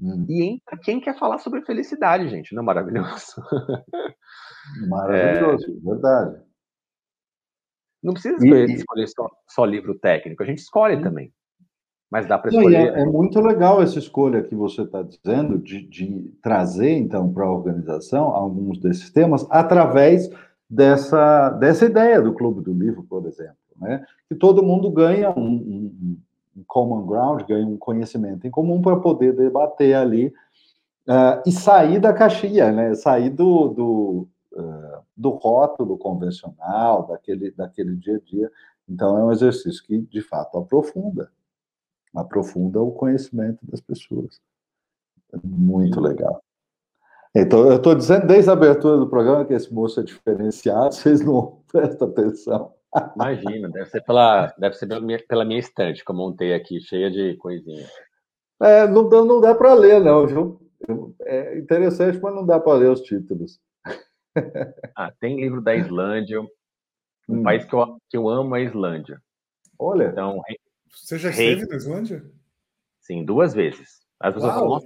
hum. e entra quem quer falar sobre felicidade, gente. Não é maravilhoso? Maravilhoso, é... verdade. Não precisa escolher, e, escolher só, só, livro técnico, a gente escolhe sim. também. Mas dá para escolher. É, é, muito legal essa escolha que você está dizendo, de, de, trazer, então, para a organização alguns desses temas, através dessa, dessa ideia do Clube do Livro, por exemplo. Né? Que todo mundo ganha um, um common ground, ganha um conhecimento em comum para poder debater ali uh, e sair da caixinha, né? sair do, do uh, do rótulo convencional, daquele, daquele dia a dia. Então, é um exercício que, de fato, aprofunda aprofunda o conhecimento das pessoas. É muito legal. Então, eu estou dizendo desde a abertura do programa que esse moço é diferenciado, vocês não prestam atenção. Imagina, deve ser pela, deve ser pela, minha, pela minha estante que eu montei aqui, cheia de coisinhas. É, não, não dá para ler, não, viu? É interessante, mas não dá para ler os títulos. Ah, tem livro da Islândia, um hum. país que eu, que eu amo é a Islândia. Olha. Então, Você já esteve na Islândia? Sim, duas vezes. As pessoas falam,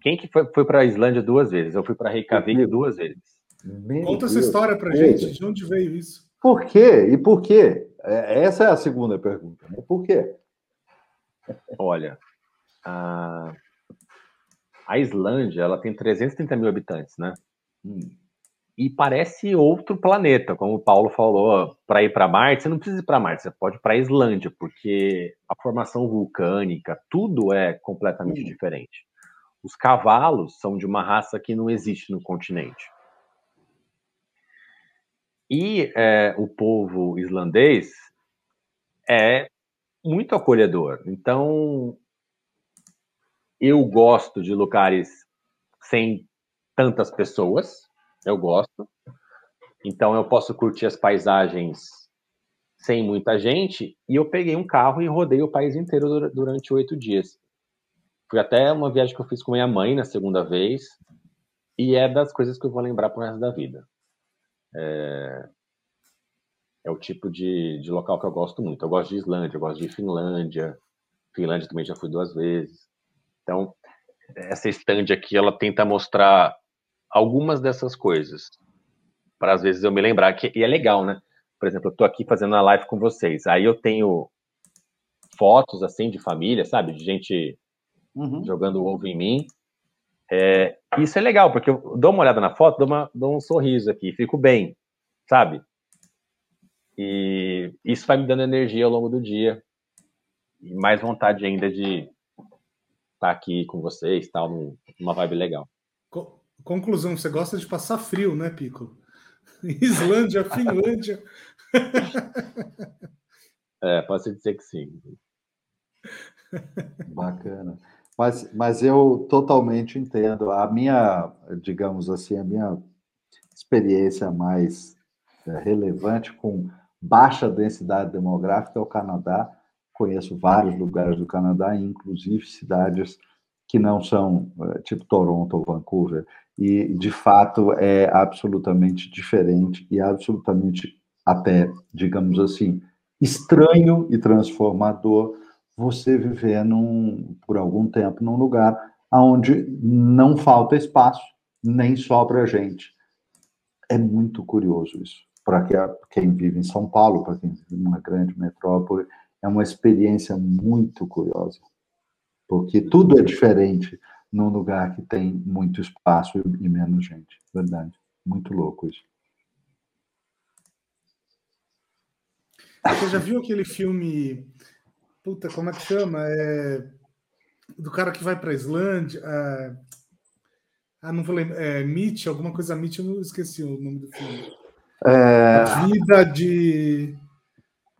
Quem que foi, foi para a Islândia duas vezes? Eu fui para Reykjavik duas vezes. Meu Conta Deus. essa história para gente. De onde veio isso? Por quê? E por quê? É, essa é a segunda pergunta. Né? Por quê? Olha, a, a Islândia ela tem 330 mil habitantes, né? Hum. E parece outro planeta, como o Paulo falou, para ir para Marte, você não precisa ir para Marte, você pode ir para a Islândia, porque a formação vulcânica, tudo é completamente hum. diferente. Os cavalos são de uma raça que não existe no continente. E é, o povo islandês é muito acolhedor. Então, eu gosto de lugares sem tantas pessoas, eu gosto. Então, eu posso curtir as paisagens sem muita gente. E eu peguei um carro e rodei o país inteiro durante oito dias. Foi até uma viagem que eu fiz com minha mãe na segunda vez. E é das coisas que eu vou lembrar pro resto da vida. É, é o tipo de, de local que eu gosto muito. Eu gosto de Islândia, eu gosto de Finlândia. Finlândia também já fui duas vezes. Então, essa stand aqui, ela tenta mostrar algumas dessas coisas. Para às vezes eu me lembrar que e é legal, né? Por exemplo, eu tô aqui fazendo a live com vocês. Aí eu tenho fotos assim de família, sabe? De gente uhum. jogando ovo em mim. É, isso é legal, porque eu dou uma olhada na foto, dou, uma, dou um sorriso aqui, fico bem, sabe? E isso vai me dando energia ao longo do dia. E mais vontade ainda de estar aqui com vocês, tal, numa vibe legal. Conclusão, você gosta de passar frio, né, Pico? Islândia, Finlândia. é, posso dizer que sim. Bacana. Mas, mas eu totalmente entendo. A minha, digamos assim, a minha experiência mais é, relevante com baixa densidade demográfica é o Canadá. Conheço vários lugares do Canadá, inclusive cidades que não são eh, tipo Toronto ou Vancouver. E, de fato, é absolutamente diferente e absolutamente, até, digamos assim, estranho e transformador você viver num, por algum tempo num lugar onde não falta espaço, nem sobra gente. É muito curioso isso para quem vive em São Paulo, para quem vive numa grande metrópole, é uma experiência muito curiosa, porque tudo é diferente num lugar que tem muito espaço e menos gente, verdade. Muito louco isso. Você já viu aquele filme? Puta, como é que chama? É... Do cara que vai para a Islândia. É... Ah, não vou lembrar. É, Mitch, alguma coisa Mitch, eu não esqueci o nome do filme. É... A vida de.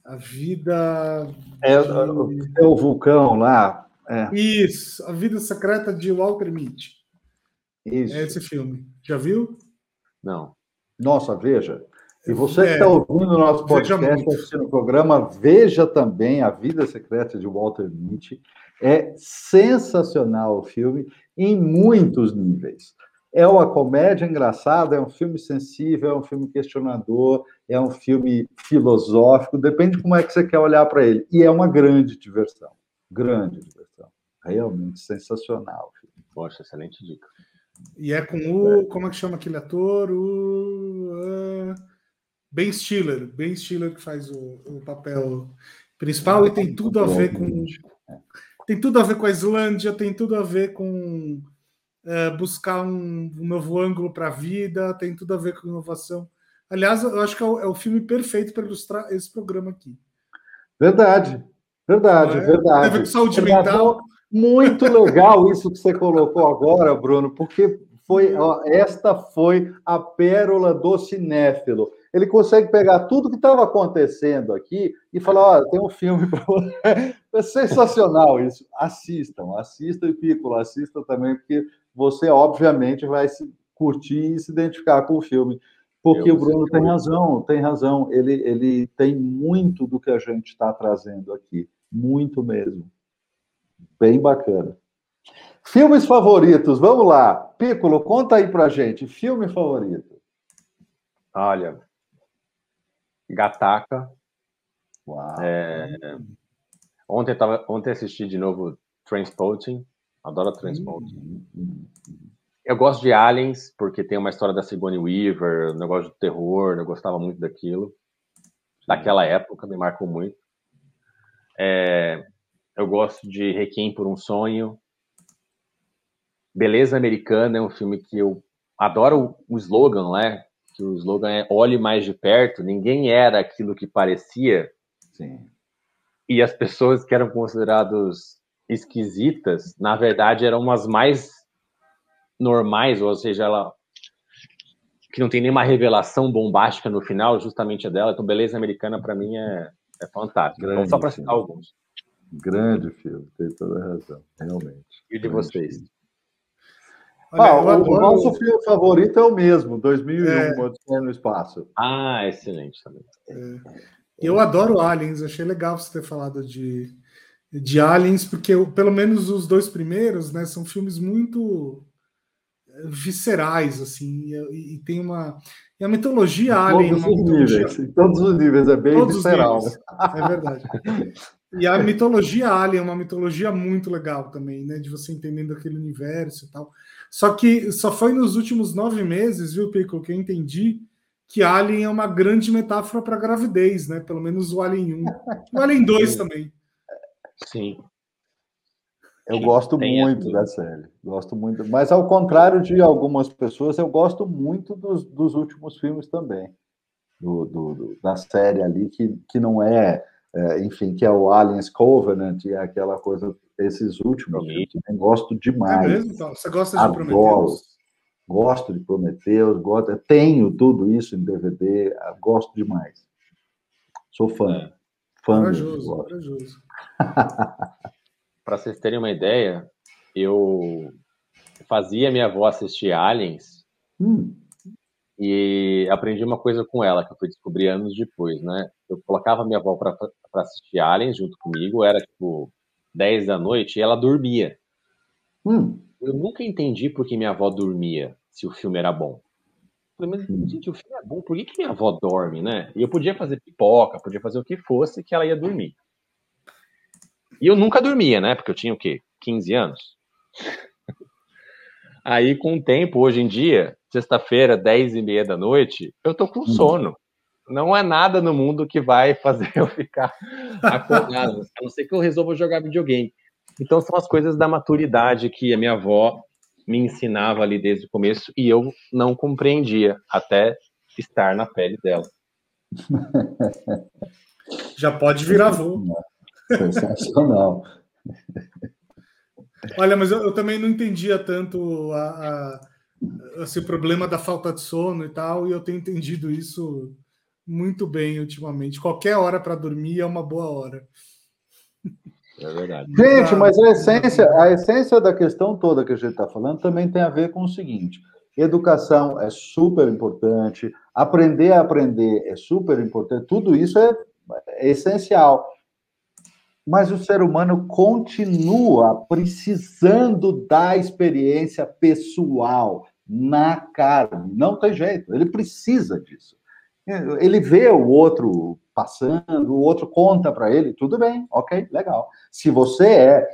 A vida. É, de... é o vulcão lá. É. Isso, A Vida Secreta de Walter Mitty. Isso. É esse filme. Já viu? Não. Nossa, veja. E você é, que está ouvindo o nosso podcast, assistindo o programa, veja também A Vida Secreta de Walter Mitty. É sensacional o filme em muitos níveis. É uma comédia engraçada, é um filme sensível, é um filme questionador, é um filme filosófico, depende de como é que você quer olhar para ele. E é uma grande diversão, grande diversão. Realmente sensacional. Poxa, excelente dica. E é com o. Como é que chama aquele ator? O. Uh, ben Stiller. Ben Stiller que faz o, o papel principal e tem tudo a ver com. Tem tudo a ver com a Islândia, tem tudo a ver com é, buscar um, um, novo ângulo para a vida, tem tudo a ver com inovação. Aliás, eu acho que é o, é o filme perfeito para ilustrar esse programa aqui. Verdade, verdade, é? verdade. Tem a ver com saúde mental. Muito legal isso que você colocou agora, Bruno, porque foi ó, esta foi a pérola do cinéfilo. Ele consegue pegar tudo que estava acontecendo aqui e falar: olha, tem um filme para você. É sensacional isso. Assistam, assistam e Piccolo, assistam também, porque você, obviamente, vai se curtir e se identificar com o filme. Porque Eu o Bruno tem razão, tem razão. Ele, ele tem muito do que a gente está trazendo aqui. Muito mesmo. Bem bacana. Filmes favoritos, vamos lá. Piccolo, conta aí pra gente. Filme favorito. Olha, Gataca. Uau. É... Ontem, tava... Ontem assisti de novo Transporting Adoro Transporte. Uhum. Eu gosto de Aliens, porque tem uma história da Sigourney Weaver, um negócio de terror, eu gostava muito daquilo. Daquela época, me marcou muito. É, eu gosto de Requiem por um Sonho. Beleza Americana é um filme que eu adoro o slogan, né? Que o slogan é olhe mais de perto. Ninguém era aquilo que parecia. Sim. E as pessoas que eram consideradas esquisitas, na verdade, eram as mais normais, ou seja, ela que não tem nenhuma revelação bombástica no final, justamente a dela. Então, Beleza Americana, para mim, é, é fantástico. Grande então, só para citar alguns. Grande filme, tem toda a razão, realmente. E de vocês? Filme. Ah, o, o, nosso filme favorito é o mesmo, 2001, é... Odisseia no Espaço. Ah, excelente também. É. Eu adoro Aliens, achei legal você ter falado de, de Aliens, porque eu, pelo menos os dois primeiros, né, são filmes muito viscerais, assim, e, e tem uma. E a mitologia Alien. Todos os níveis, em todos os níveis, é bem todos visceral. É verdade. E a mitologia Alien é uma mitologia muito legal também, né? De você entendendo aquele universo e tal. Só que só foi nos últimos nove meses, viu, Pico, que eu entendi que Alien é uma grande metáfora para gravidez, né? Pelo menos o Alien 1. O Alien 2 também. Sim. Eu gosto muito da série, gosto muito. Mas ao contrário de algumas pessoas, eu gosto muito dos, dos últimos filmes também, do, do, do, da série ali que, que não é, é, enfim, que é o Aliens Covenant e é aquela coisa, esses últimos filmes, eu gosto demais. É mesmo, então? Você gosta de Adoro. Prometheus? Gosto de Prometheus, gosto, tenho tudo isso em DVD, gosto demais. Sou fã. É. Fã. Para vocês terem uma ideia, eu fazia minha avó assistir Aliens hum. e aprendi uma coisa com ela que eu fui descobrir anos depois, né? Eu colocava minha avó para assistir Aliens junto comigo, era tipo 10 da noite e ela dormia. Hum. Eu nunca entendi por que minha avó dormia se o filme era bom. Falei, mas, hum. gente, o filme é bom, por que, que minha avó dorme, né? E eu podia fazer pipoca, podia fazer o que fosse que ela ia dormir. E eu nunca dormia, né? Porque eu tinha o quê? 15 anos. Aí, com o tempo, hoje em dia, sexta-feira, 10 e meia da noite, eu tô com hum. sono. Não é nada no mundo que vai fazer eu ficar acordado, a não ser que eu resolva jogar videogame. Então, são as coisas da maturidade que a minha avó me ensinava ali desde o começo e eu não compreendia até estar na pele dela. Já pode virar avô. Sensacional. Olha, mas eu, eu, também não entendia tanto a, a, esse problema da falta de sono e tal, e eu tenho entendido isso muito bem ultimamente. Qualquer hora para dormir é uma boa hora. É verdade. Gente, mas a essência, a essência da questão toda que a gente está falando também tem a ver com o seguinte: educação é super importante, aprender a aprender é super importante, tudo isso é, é essencial mas o ser humano continua precisando da experiência pessoal na carne. Não tem jeito, ele precisa disso. Ele vê o outro passando, o outro conta para ele, tudo bem, ok, legal. Se você é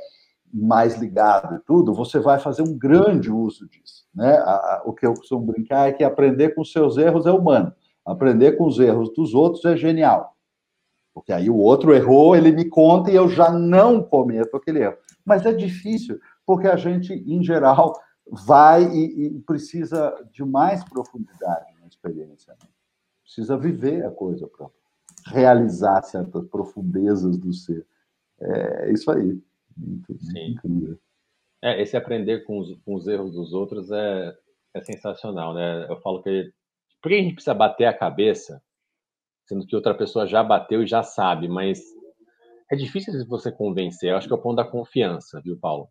mais ligado e tudo, você vai fazer um grande uso disso. Né? O que eu costumo brincar é que aprender com seus erros é humano, aprender com os erros dos outros é genial. Porque aí o outro errou, ele me conta e eu já não cometo aquele erro. Mas é difícil, porque a gente, em geral, vai e, e precisa de mais profundidade na experiência. Né? Precisa viver a coisa para realizar certas profundezas do ser. É isso aí. Muito, Sim. Incrível. É, esse aprender com os, com os erros dos outros é, é sensacional, né? Eu falo que por que a gente precisa bater a cabeça sendo que outra pessoa já bateu e já sabe, mas é difícil você convencer. Eu acho que é o ponto da confiança, viu, Paulo?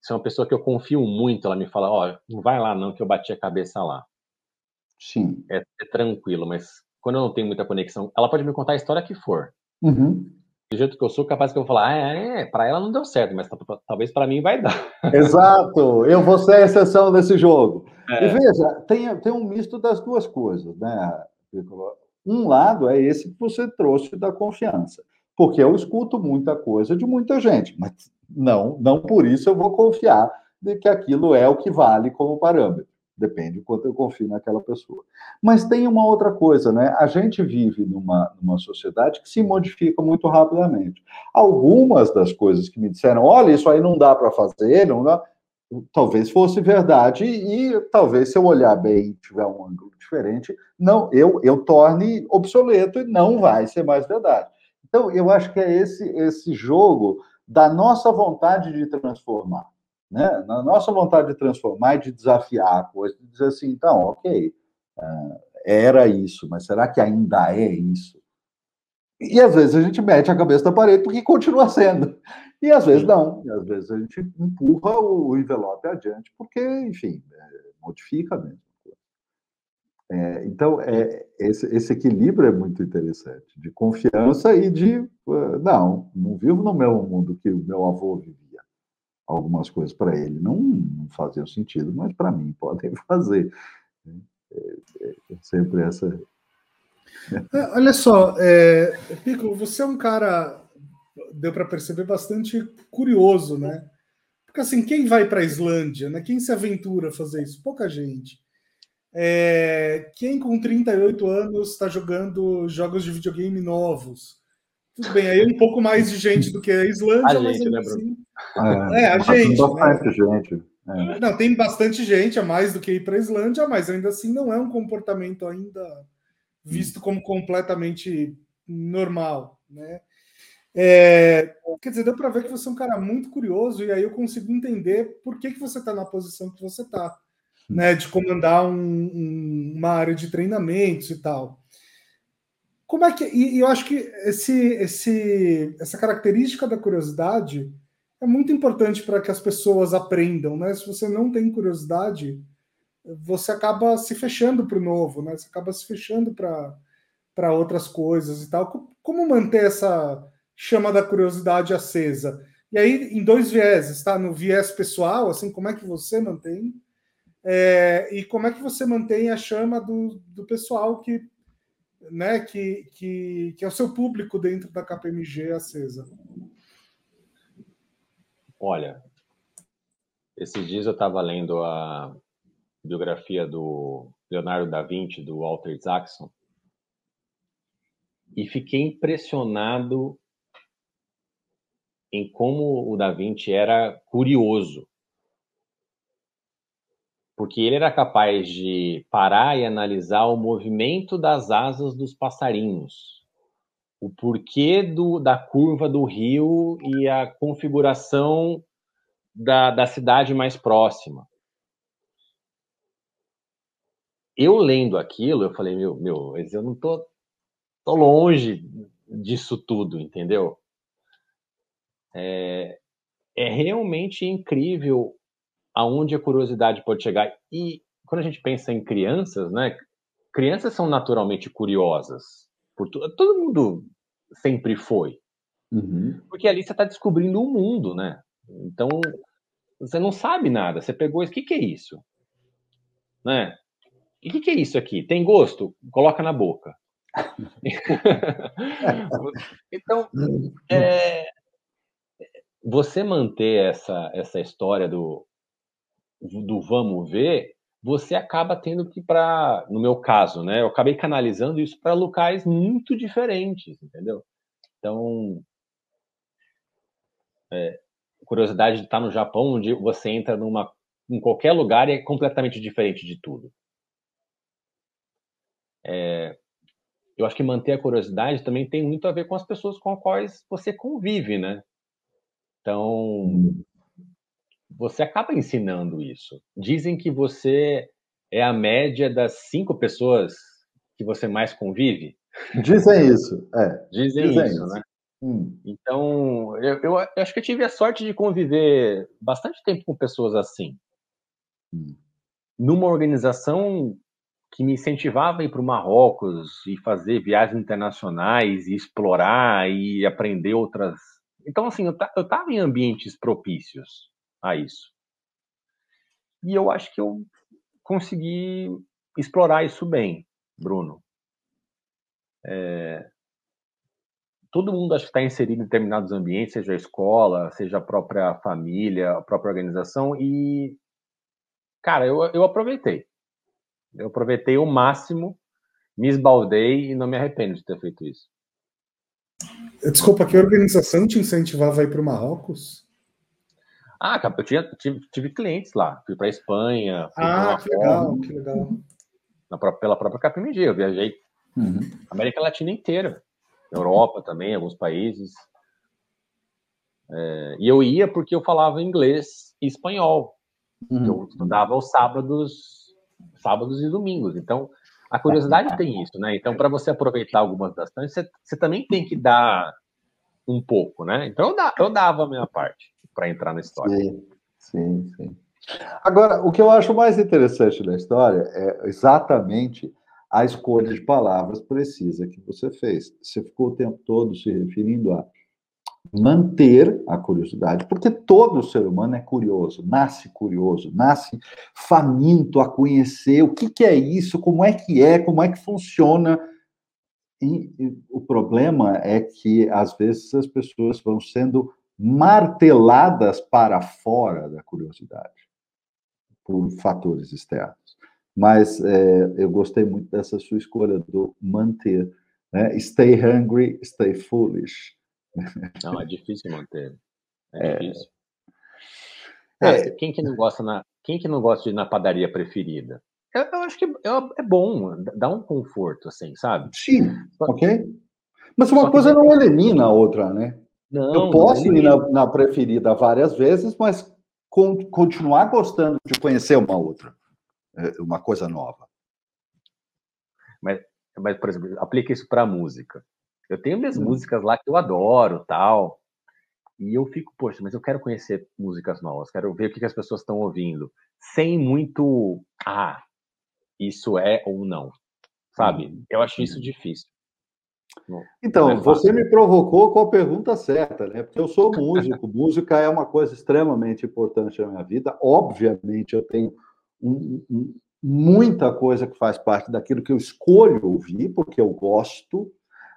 Se é uma pessoa que eu confio muito, ela me fala, ó, oh, não vai lá não, que eu bati a cabeça lá. Sim. É, é, tranquilo, mas quando eu não tenho muita conexão, ela pode me contar a história que for. Uhum. Do jeito que eu sou, capaz que eu vou falar, ah, é, é para ela não deu certo, mas talvez para mim vai dar. Exato, eu vou ser a exceção desse jogo. É. E veja, tem, tem um misto das duas coisas, né, um lado é esse que você trouxe da confiança. porque eu escuto muita coisa de muita gente, mas não, não por isso eu vou confiar de que aquilo é o que vale como parâmetro. Depende do quanto eu confio naquela pessoa. Mas tem uma outra coisa, né? A gente vive numa, numa sociedade que se modifica muito rapidamente. Algumas das coisas que me disseram, olha, isso aí não dá para fazer, não dá, talvez fosse verdade e talvez se eu olhar bem e tiver um ângulo diferente, não, eu eu torne obsoleto e não vai ser mais verdade. Então, eu acho que é esse esse jogo da nossa vontade de transformar né? Na nossa vontade de transformar e de desafiar a coisa, de dizer assim, então, ok, é, era isso, mas será que ainda é isso? E às vezes a gente mete a cabeça na parede porque continua sendo. E às vezes não. E às vezes a gente empurra o envelope adiante porque, enfim, é, modifica mesmo. É, então, é, esse, esse, equilíbrio é muito interessante, de confiança e de, uh, não, não vivo no mesmo mundo que o meu avô vivia algumas coisas para ele não, não faziam sentido, mas para mim podem fazer. É, é, é sempre essa. É, olha só, é, Pico, você é um cara, deu para perceber, bastante curioso, né? Porque assim, quem vai para a Islândia, né? Quem se aventura a fazer isso? Pouca gente. É, quem com 38 anos está jogando jogos de videogame novos? Tudo bem, aí um pouco mais de gente do que a Islândia, a mas gente, né, assim, é, é, a gente. Tem bastante né? gente. É. Não, tem bastante gente, a mais do que ir para a Islândia, mas ainda assim não é um comportamento ainda visto como completamente normal, né? É, quer dizer, deu para ver que você é um cara muito curioso e aí eu consigo entender por que, que você está na posição que você está, né? De comandar um, um, uma área de treinamentos e tal. Como é que e, e eu acho que esse, esse, essa característica da curiosidade é muito importante para que as pessoas aprendam, né? Se você não tem curiosidade, você acaba se fechando para o novo, né? Você acaba se fechando para outras coisas e tal. Como manter essa chama da curiosidade acesa? E aí, em dois vieses, tá? No viés pessoal, assim, como é que você mantém? É, e como é que você mantém a chama do, do pessoal que, né, que, que, que é o seu público dentro da KPMG acesa? Olha, esses dias eu estava lendo a biografia do Leonardo da Vinci, do Walter Isaacson, e fiquei impressionado em como o Da Vinci era curioso. Porque ele era capaz de parar e analisar o movimento das asas dos passarinhos, o porquê do, da curva do rio e a configuração da, da cidade mais próxima. Eu lendo aquilo, eu falei, meu, meu, eu não tô, tô longe disso tudo, entendeu? É, é realmente incrível aonde a curiosidade pode chegar. E quando a gente pensa em crianças, né? Crianças são naturalmente curiosas. Por todo mundo sempre foi. Uhum. Porque ali você está descobrindo o um mundo, né? Então, você não sabe nada. Você pegou isso, o que, que é isso? Né? E o que, que é isso aqui? Tem gosto? Coloca na boca. então, é, você manter essa, essa história do, do vamos ver você acaba tendo que para, no meu caso, né, eu acabei canalizando isso para locais muito diferentes, entendeu? Então, é, curiosidade de estar no Japão, onde você entra numa, em qualquer lugar e é completamente diferente de tudo. É, eu acho que manter a curiosidade também tem muito a ver com as pessoas com as quais você convive, né? Então, você acaba ensinando isso. Dizem que você é a média das cinco pessoas que você mais convive. Dizem isso, é. Dizem, Dizem isso, isso, né? Hum. Então, eu, eu, acho que eu tive a sorte de conviver bastante tempo com pessoas assim. Hum. Numa organização que me incentivava a ir para o Marrocos e fazer viagens internacionais e explorar e aprender outras. Então, assim, eu estava em ambientes propícios a isso. E eu acho que eu consegui explorar isso bem, Bruno. É... todo mundo acho que está inserido em determinados ambientes, seja a escola, seja a própria família, a própria organização, e, cara, eu, eu aproveitei. Eu aproveitei o máximo, me esbaldei e não me arrependo de ter feito isso. Desculpa, que organização te incentivava a ir para o Marrocos? Ah, eu tinha, tive, tive clientes lá. Fui para Espanha. Ah, que legal, que legal. Na, pela própria KPMG. Eu viajei uhum. América Latina inteira. Europa também, alguns países. É, e eu ia porque eu falava inglês e espanhol. Uhum. Eu estudava aos sábados, sábados e domingos. Então, a curiosidade tem isso, né? Então, para você aproveitar algumas das você, você também tem que dar um pouco, né? Então, eu, da, eu dava a minha parte para entrar na história. Sim, sim, sim. Agora, o que eu acho mais interessante da história é exatamente a escolha de palavras precisa que você fez. Você ficou o tempo todo se referindo a manter a curiosidade, porque todo ser humano é curioso, nasce curioso, nasce faminto a conhecer o que, que é isso, como é que é, como é que funciona. E, e o problema é que, às vezes, as pessoas vão sendo marteladas para fora da curiosidade por fatores externos. Mas é, eu gostei muito dessa sua escolha do manter. Né? Stay hungry, stay foolish. Não, é difícil manter. É, é difícil. É, quem que não gosta na, quem que não gosta de ir na padaria preferida? Eu, eu acho que é, é, bom, dá um conforto, assim, sabe? Sim, ok. Mas uma coisa não elimina a outra, né? Não, eu posso não ir na, na, preferida várias vezes, mas con continuar gostando de conhecer uma outra, é, uma coisa nova. Mas, mas por exemplo, aplica isso para música. Eu tenho minhas hum. músicas lá que eu adoro, tal. E eu fico, poxa, mas eu quero conhecer músicas novas, quero ver o que, que as pessoas estão ouvindo, sem muito, ah, isso é ou não, sabe? Hum. Eu acho isso difícil. Então, é você me provocou com a pergunta certa, né? Porque eu sou músico, música é uma coisa extremamente importante na minha vida. Obviamente, eu tenho um, um, muita coisa que faz parte daquilo que eu escolho ouvir, porque eu gosto,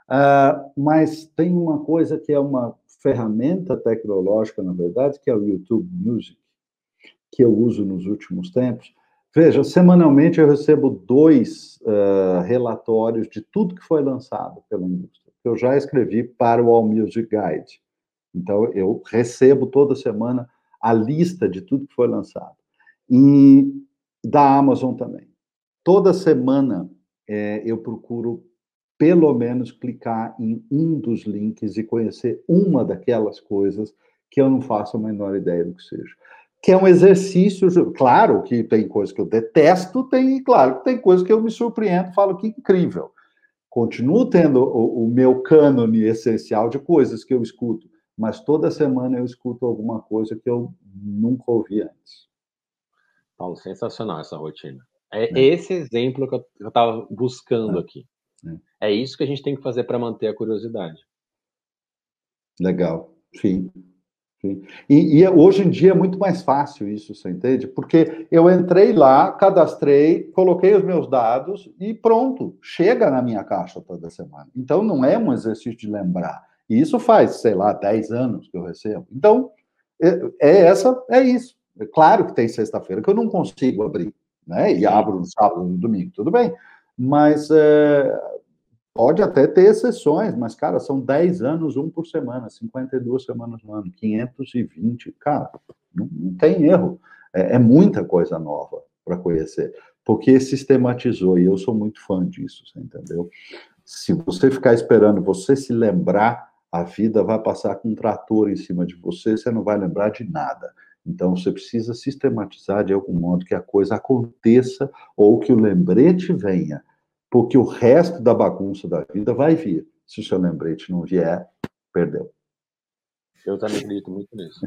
uh, mas tem uma coisa que é uma ferramenta tecnológica, na verdade, que é o YouTube Music, que eu uso nos últimos tempos, Veja, semanalmente eu recebo dois uh, relatórios de tudo que foi lançado pela indústria. Eu já escrevi para o All Music Guide. Então, eu recebo toda semana a lista de tudo que foi lançado. E da Amazon também. Toda semana é, eu procuro, pelo menos, clicar em um dos links e conhecer uma daquelas coisas que eu não faço a menor ideia do que seja que é um exercício. Claro que tem coisas que eu detesto, tem, claro que tem coisas que eu me surpreendo, falo que incrível. Continuo tendo o, o meu cânone essencial de coisas que eu escuto, mas toda semana eu escuto alguma coisa que eu nunca ouvi antes. Paulo, sensacional essa rotina. É, é. esse exemplo que eu estava buscando é. aqui. É. é isso que a gente tem que fazer para manter a curiosidade. Legal, sim. E, e, hoje em dia é muito mais fácil isso, você entende? Porque eu entrei lá, cadastrei, coloquei os meus dados e pronto, chega na minha caixa toda semana. Então não é um exercício de lembrar. E isso faz, sei lá, 10 anos que eu recebo. Então, é, é essa, é isso. É claro que tem sexta-feira que eu não consigo abrir, né? E abro no sábado, no domingo, tudo bem. Mas é, Pode até ter exceções, mas, cara, são 10 anos, um por semana, 52 semanas no ano, 520. Cara, não, não tem erro. É, é, muita coisa nova para conhecer, porque sistematizou, e eu sou muito fã disso, você entendeu? Se você ficar esperando você se lembrar, a vida vai passar com um trator em cima de você, você não vai lembrar de nada. Então, você precisa sistematizar de algum modo que a coisa aconteça ou que o lembrete venha porque o resto da bagunça da vida vai vir. Se o seu lembrete não vier, perdeu. Eu também acredito muito nisso.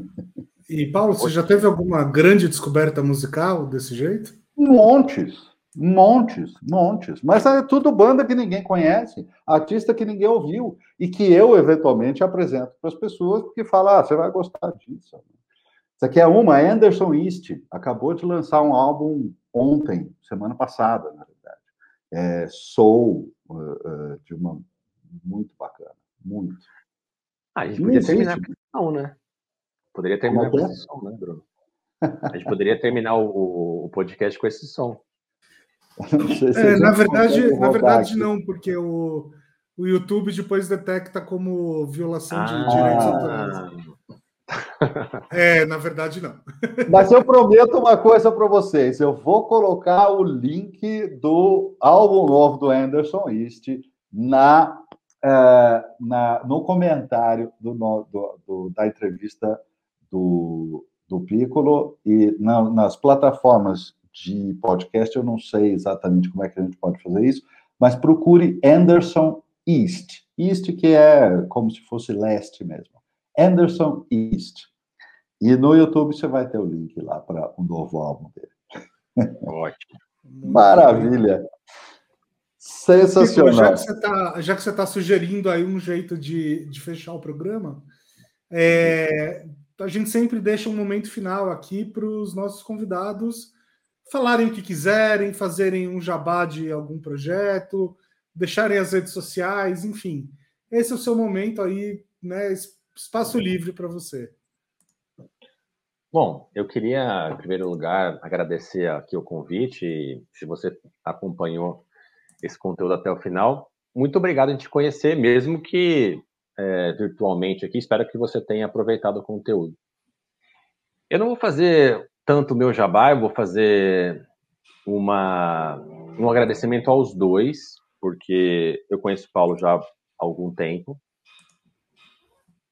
E, Paulo, você já teve alguma grande descoberta musical desse jeito? Montes, montes, montes. Mas é tudo banda que ninguém conhece, artista que ninguém ouviu, e que eu, eventualmente, apresento para as pessoas, porque fala, ah, você vai gostar disso. Isso aqui é uma, Anderson East, acabou de lançar um álbum ontem, semana passada, né? É, soul uh, uh, de uma muito bacana, muito. Ah, a gente podia terminar com esse som, né? Poderia terminar com esse som, né, Bruno? A gente poderia terminar o, o podcast com esse som. É, na verdade, na verdade não, porque o, o YouTube depois detecta como violação de ah. direitos autorais. É, na verdade, não. Mas eu prometo uma coisa para vocês: eu vou colocar o link do álbum novo do Anderson East na, é, na no comentário do, do, do, da entrevista do, do Piccolo e na, nas plataformas de podcast. Eu não sei exatamente como é que a gente pode fazer isso, mas procure Anderson East. East, que é como se fosse leste mesmo. Anderson East. E no YouTube você vai ter o link lá para o novo álbum dele. Ótimo. Maravilha. Sensacional. já que você está tá, tá sugerindo aí um jeito de, de fechar o programa, é, a gente sempre deixa um momento final aqui para os nossos convidados falarem o que quiserem, fazerem um jabá de algum projeto, deixarem as redes sociais, enfim. Esse é o seu momento aí, né? Espaço livre para você. Bom, eu queria, em primeiro lugar, agradecer aqui o convite. Se você acompanhou esse conteúdo até o final, muito obrigado em te conhecer, mesmo que é, virtualmente aqui. Espero que você tenha aproveitado o conteúdo. Eu não vou fazer tanto o meu jabá, eu vou fazer uma, um agradecimento aos dois, porque eu conheço o Paulo já há algum tempo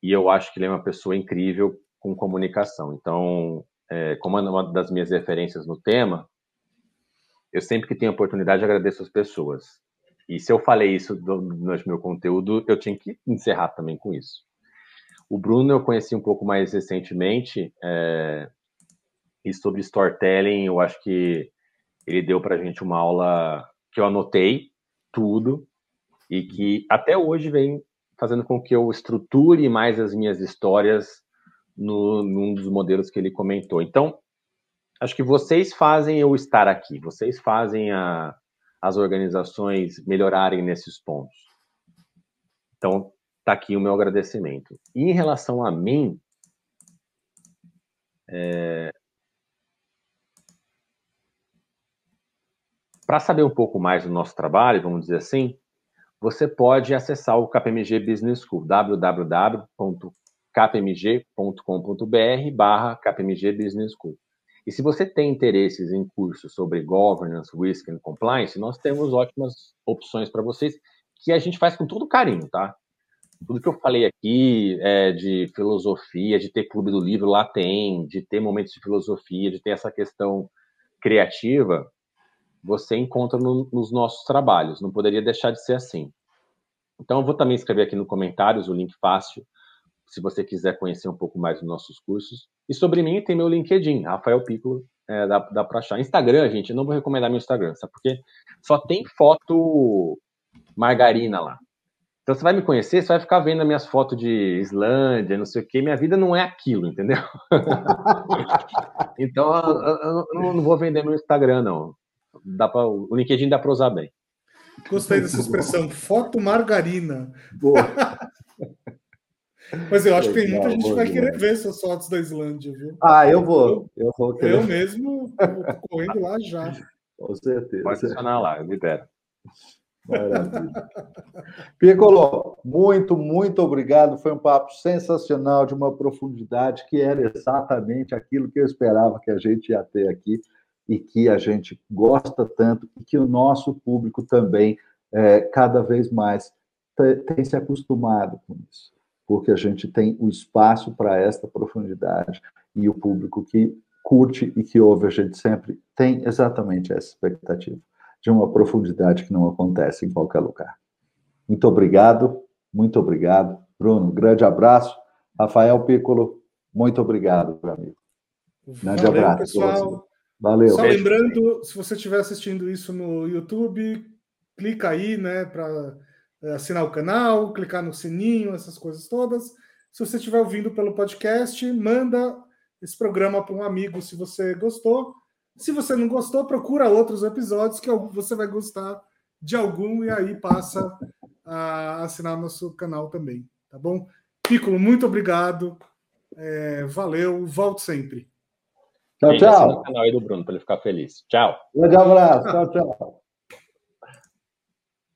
e eu acho que ele é uma pessoa incrível com comunicação. Então, é, como é uma das minhas referências no tema, eu sempre que tenho oportunidade agradeço as pessoas. E se eu falei isso no meu conteúdo, eu tinha que encerrar também com isso. O Bruno eu conheci um pouco mais recentemente, é, e sobre storytelling, eu acho que ele deu para a gente uma aula que eu anotei tudo e que até hoje vem fazendo com que eu estruture mais as minhas histórias no, num dos modelos que ele comentou. Então, acho que vocês fazem eu estar aqui, vocês fazem a, as organizações melhorarem nesses pontos. Então, está aqui o meu agradecimento. E em relação a mim, é... para saber um pouco mais do nosso trabalho, vamos dizer assim, você pode acessar o KPMG Business School, www.kpmg.com.br barra KPMG Business School. E se você tem interesses em cursos sobre governance, risk and compliance, nós temos ótimas opções para vocês que a gente faz com todo carinho, tá? Tudo que eu falei aqui é, de filosofia, de ter clube do livro, lá tem, de ter momentos de filosofia, de ter essa questão criativa, você encontra no, nos nossos trabalhos. Não poderia deixar de ser assim. Então, eu vou também escrever aqui no comentários o link fácil, se você quiser conhecer um pouco mais dos nossos cursos. E sobre mim, tem meu LinkedIn, Rafael Piccolo, é, dá, dá para achar. Instagram, gente, eu não vou recomendar meu Instagram, sabe por quê? Só tem foto margarina lá. Então, você vai me conhecer, você vai ficar vendo as minhas fotos de Islândia, não sei o quê. Minha vida não é aquilo, entendeu? então, eu, eu, eu, não vou vender meu Instagram, não dá pra, o LinkedIn dá para usar bem. Gostei dessa expressão, foto margarina. Boa. Mas eu acho que tem muita gente que vai querer ver essas fotos da Islândia, viu? Ah, eu vou. Eu, vou eu mesmo tô correndo lá já. Com certeza. Pode adicionar lá, eu libero. Maravilha. Piccolo, muito, muito obrigado. Foi um papo sensacional, de uma profundidade que era exatamente aquilo que eu esperava que a gente ia ter aqui e que a gente gosta tanto e que o nosso público também, é, cada vez mais, tem se acostumado com isso, porque a gente tem o espaço para esta profundidade e o público que curte e que ouve a gente sempre tem exatamente essa expectativa de uma profundidade que não acontece em qualquer lugar. Muito obrigado, muito obrigado. Bruno, um grande abraço. Rafael Piccolo, muito obrigado, meu amigo. Grande Valeu, abraço. Pessoal. Valeu. Só lembrando, se você estiver assistindo isso no YouTube, clica aí, né, para é, assinar o canal, clicar no sininho, essas coisas todas. Se você estiver ouvindo pelo podcast, manda esse programa para um amigo se você gostou. Se você não gostou, procura outros episódios que você vai gostar de algum e aí passa a assinar nosso canal também, tá bom? Piccolo, muito obrigado. É, valeu, volte sempre. Tchau, assina tchau. o canal aí do Bruno para ele ficar feliz. Tchau. Grande abraço. Tchau, tchau.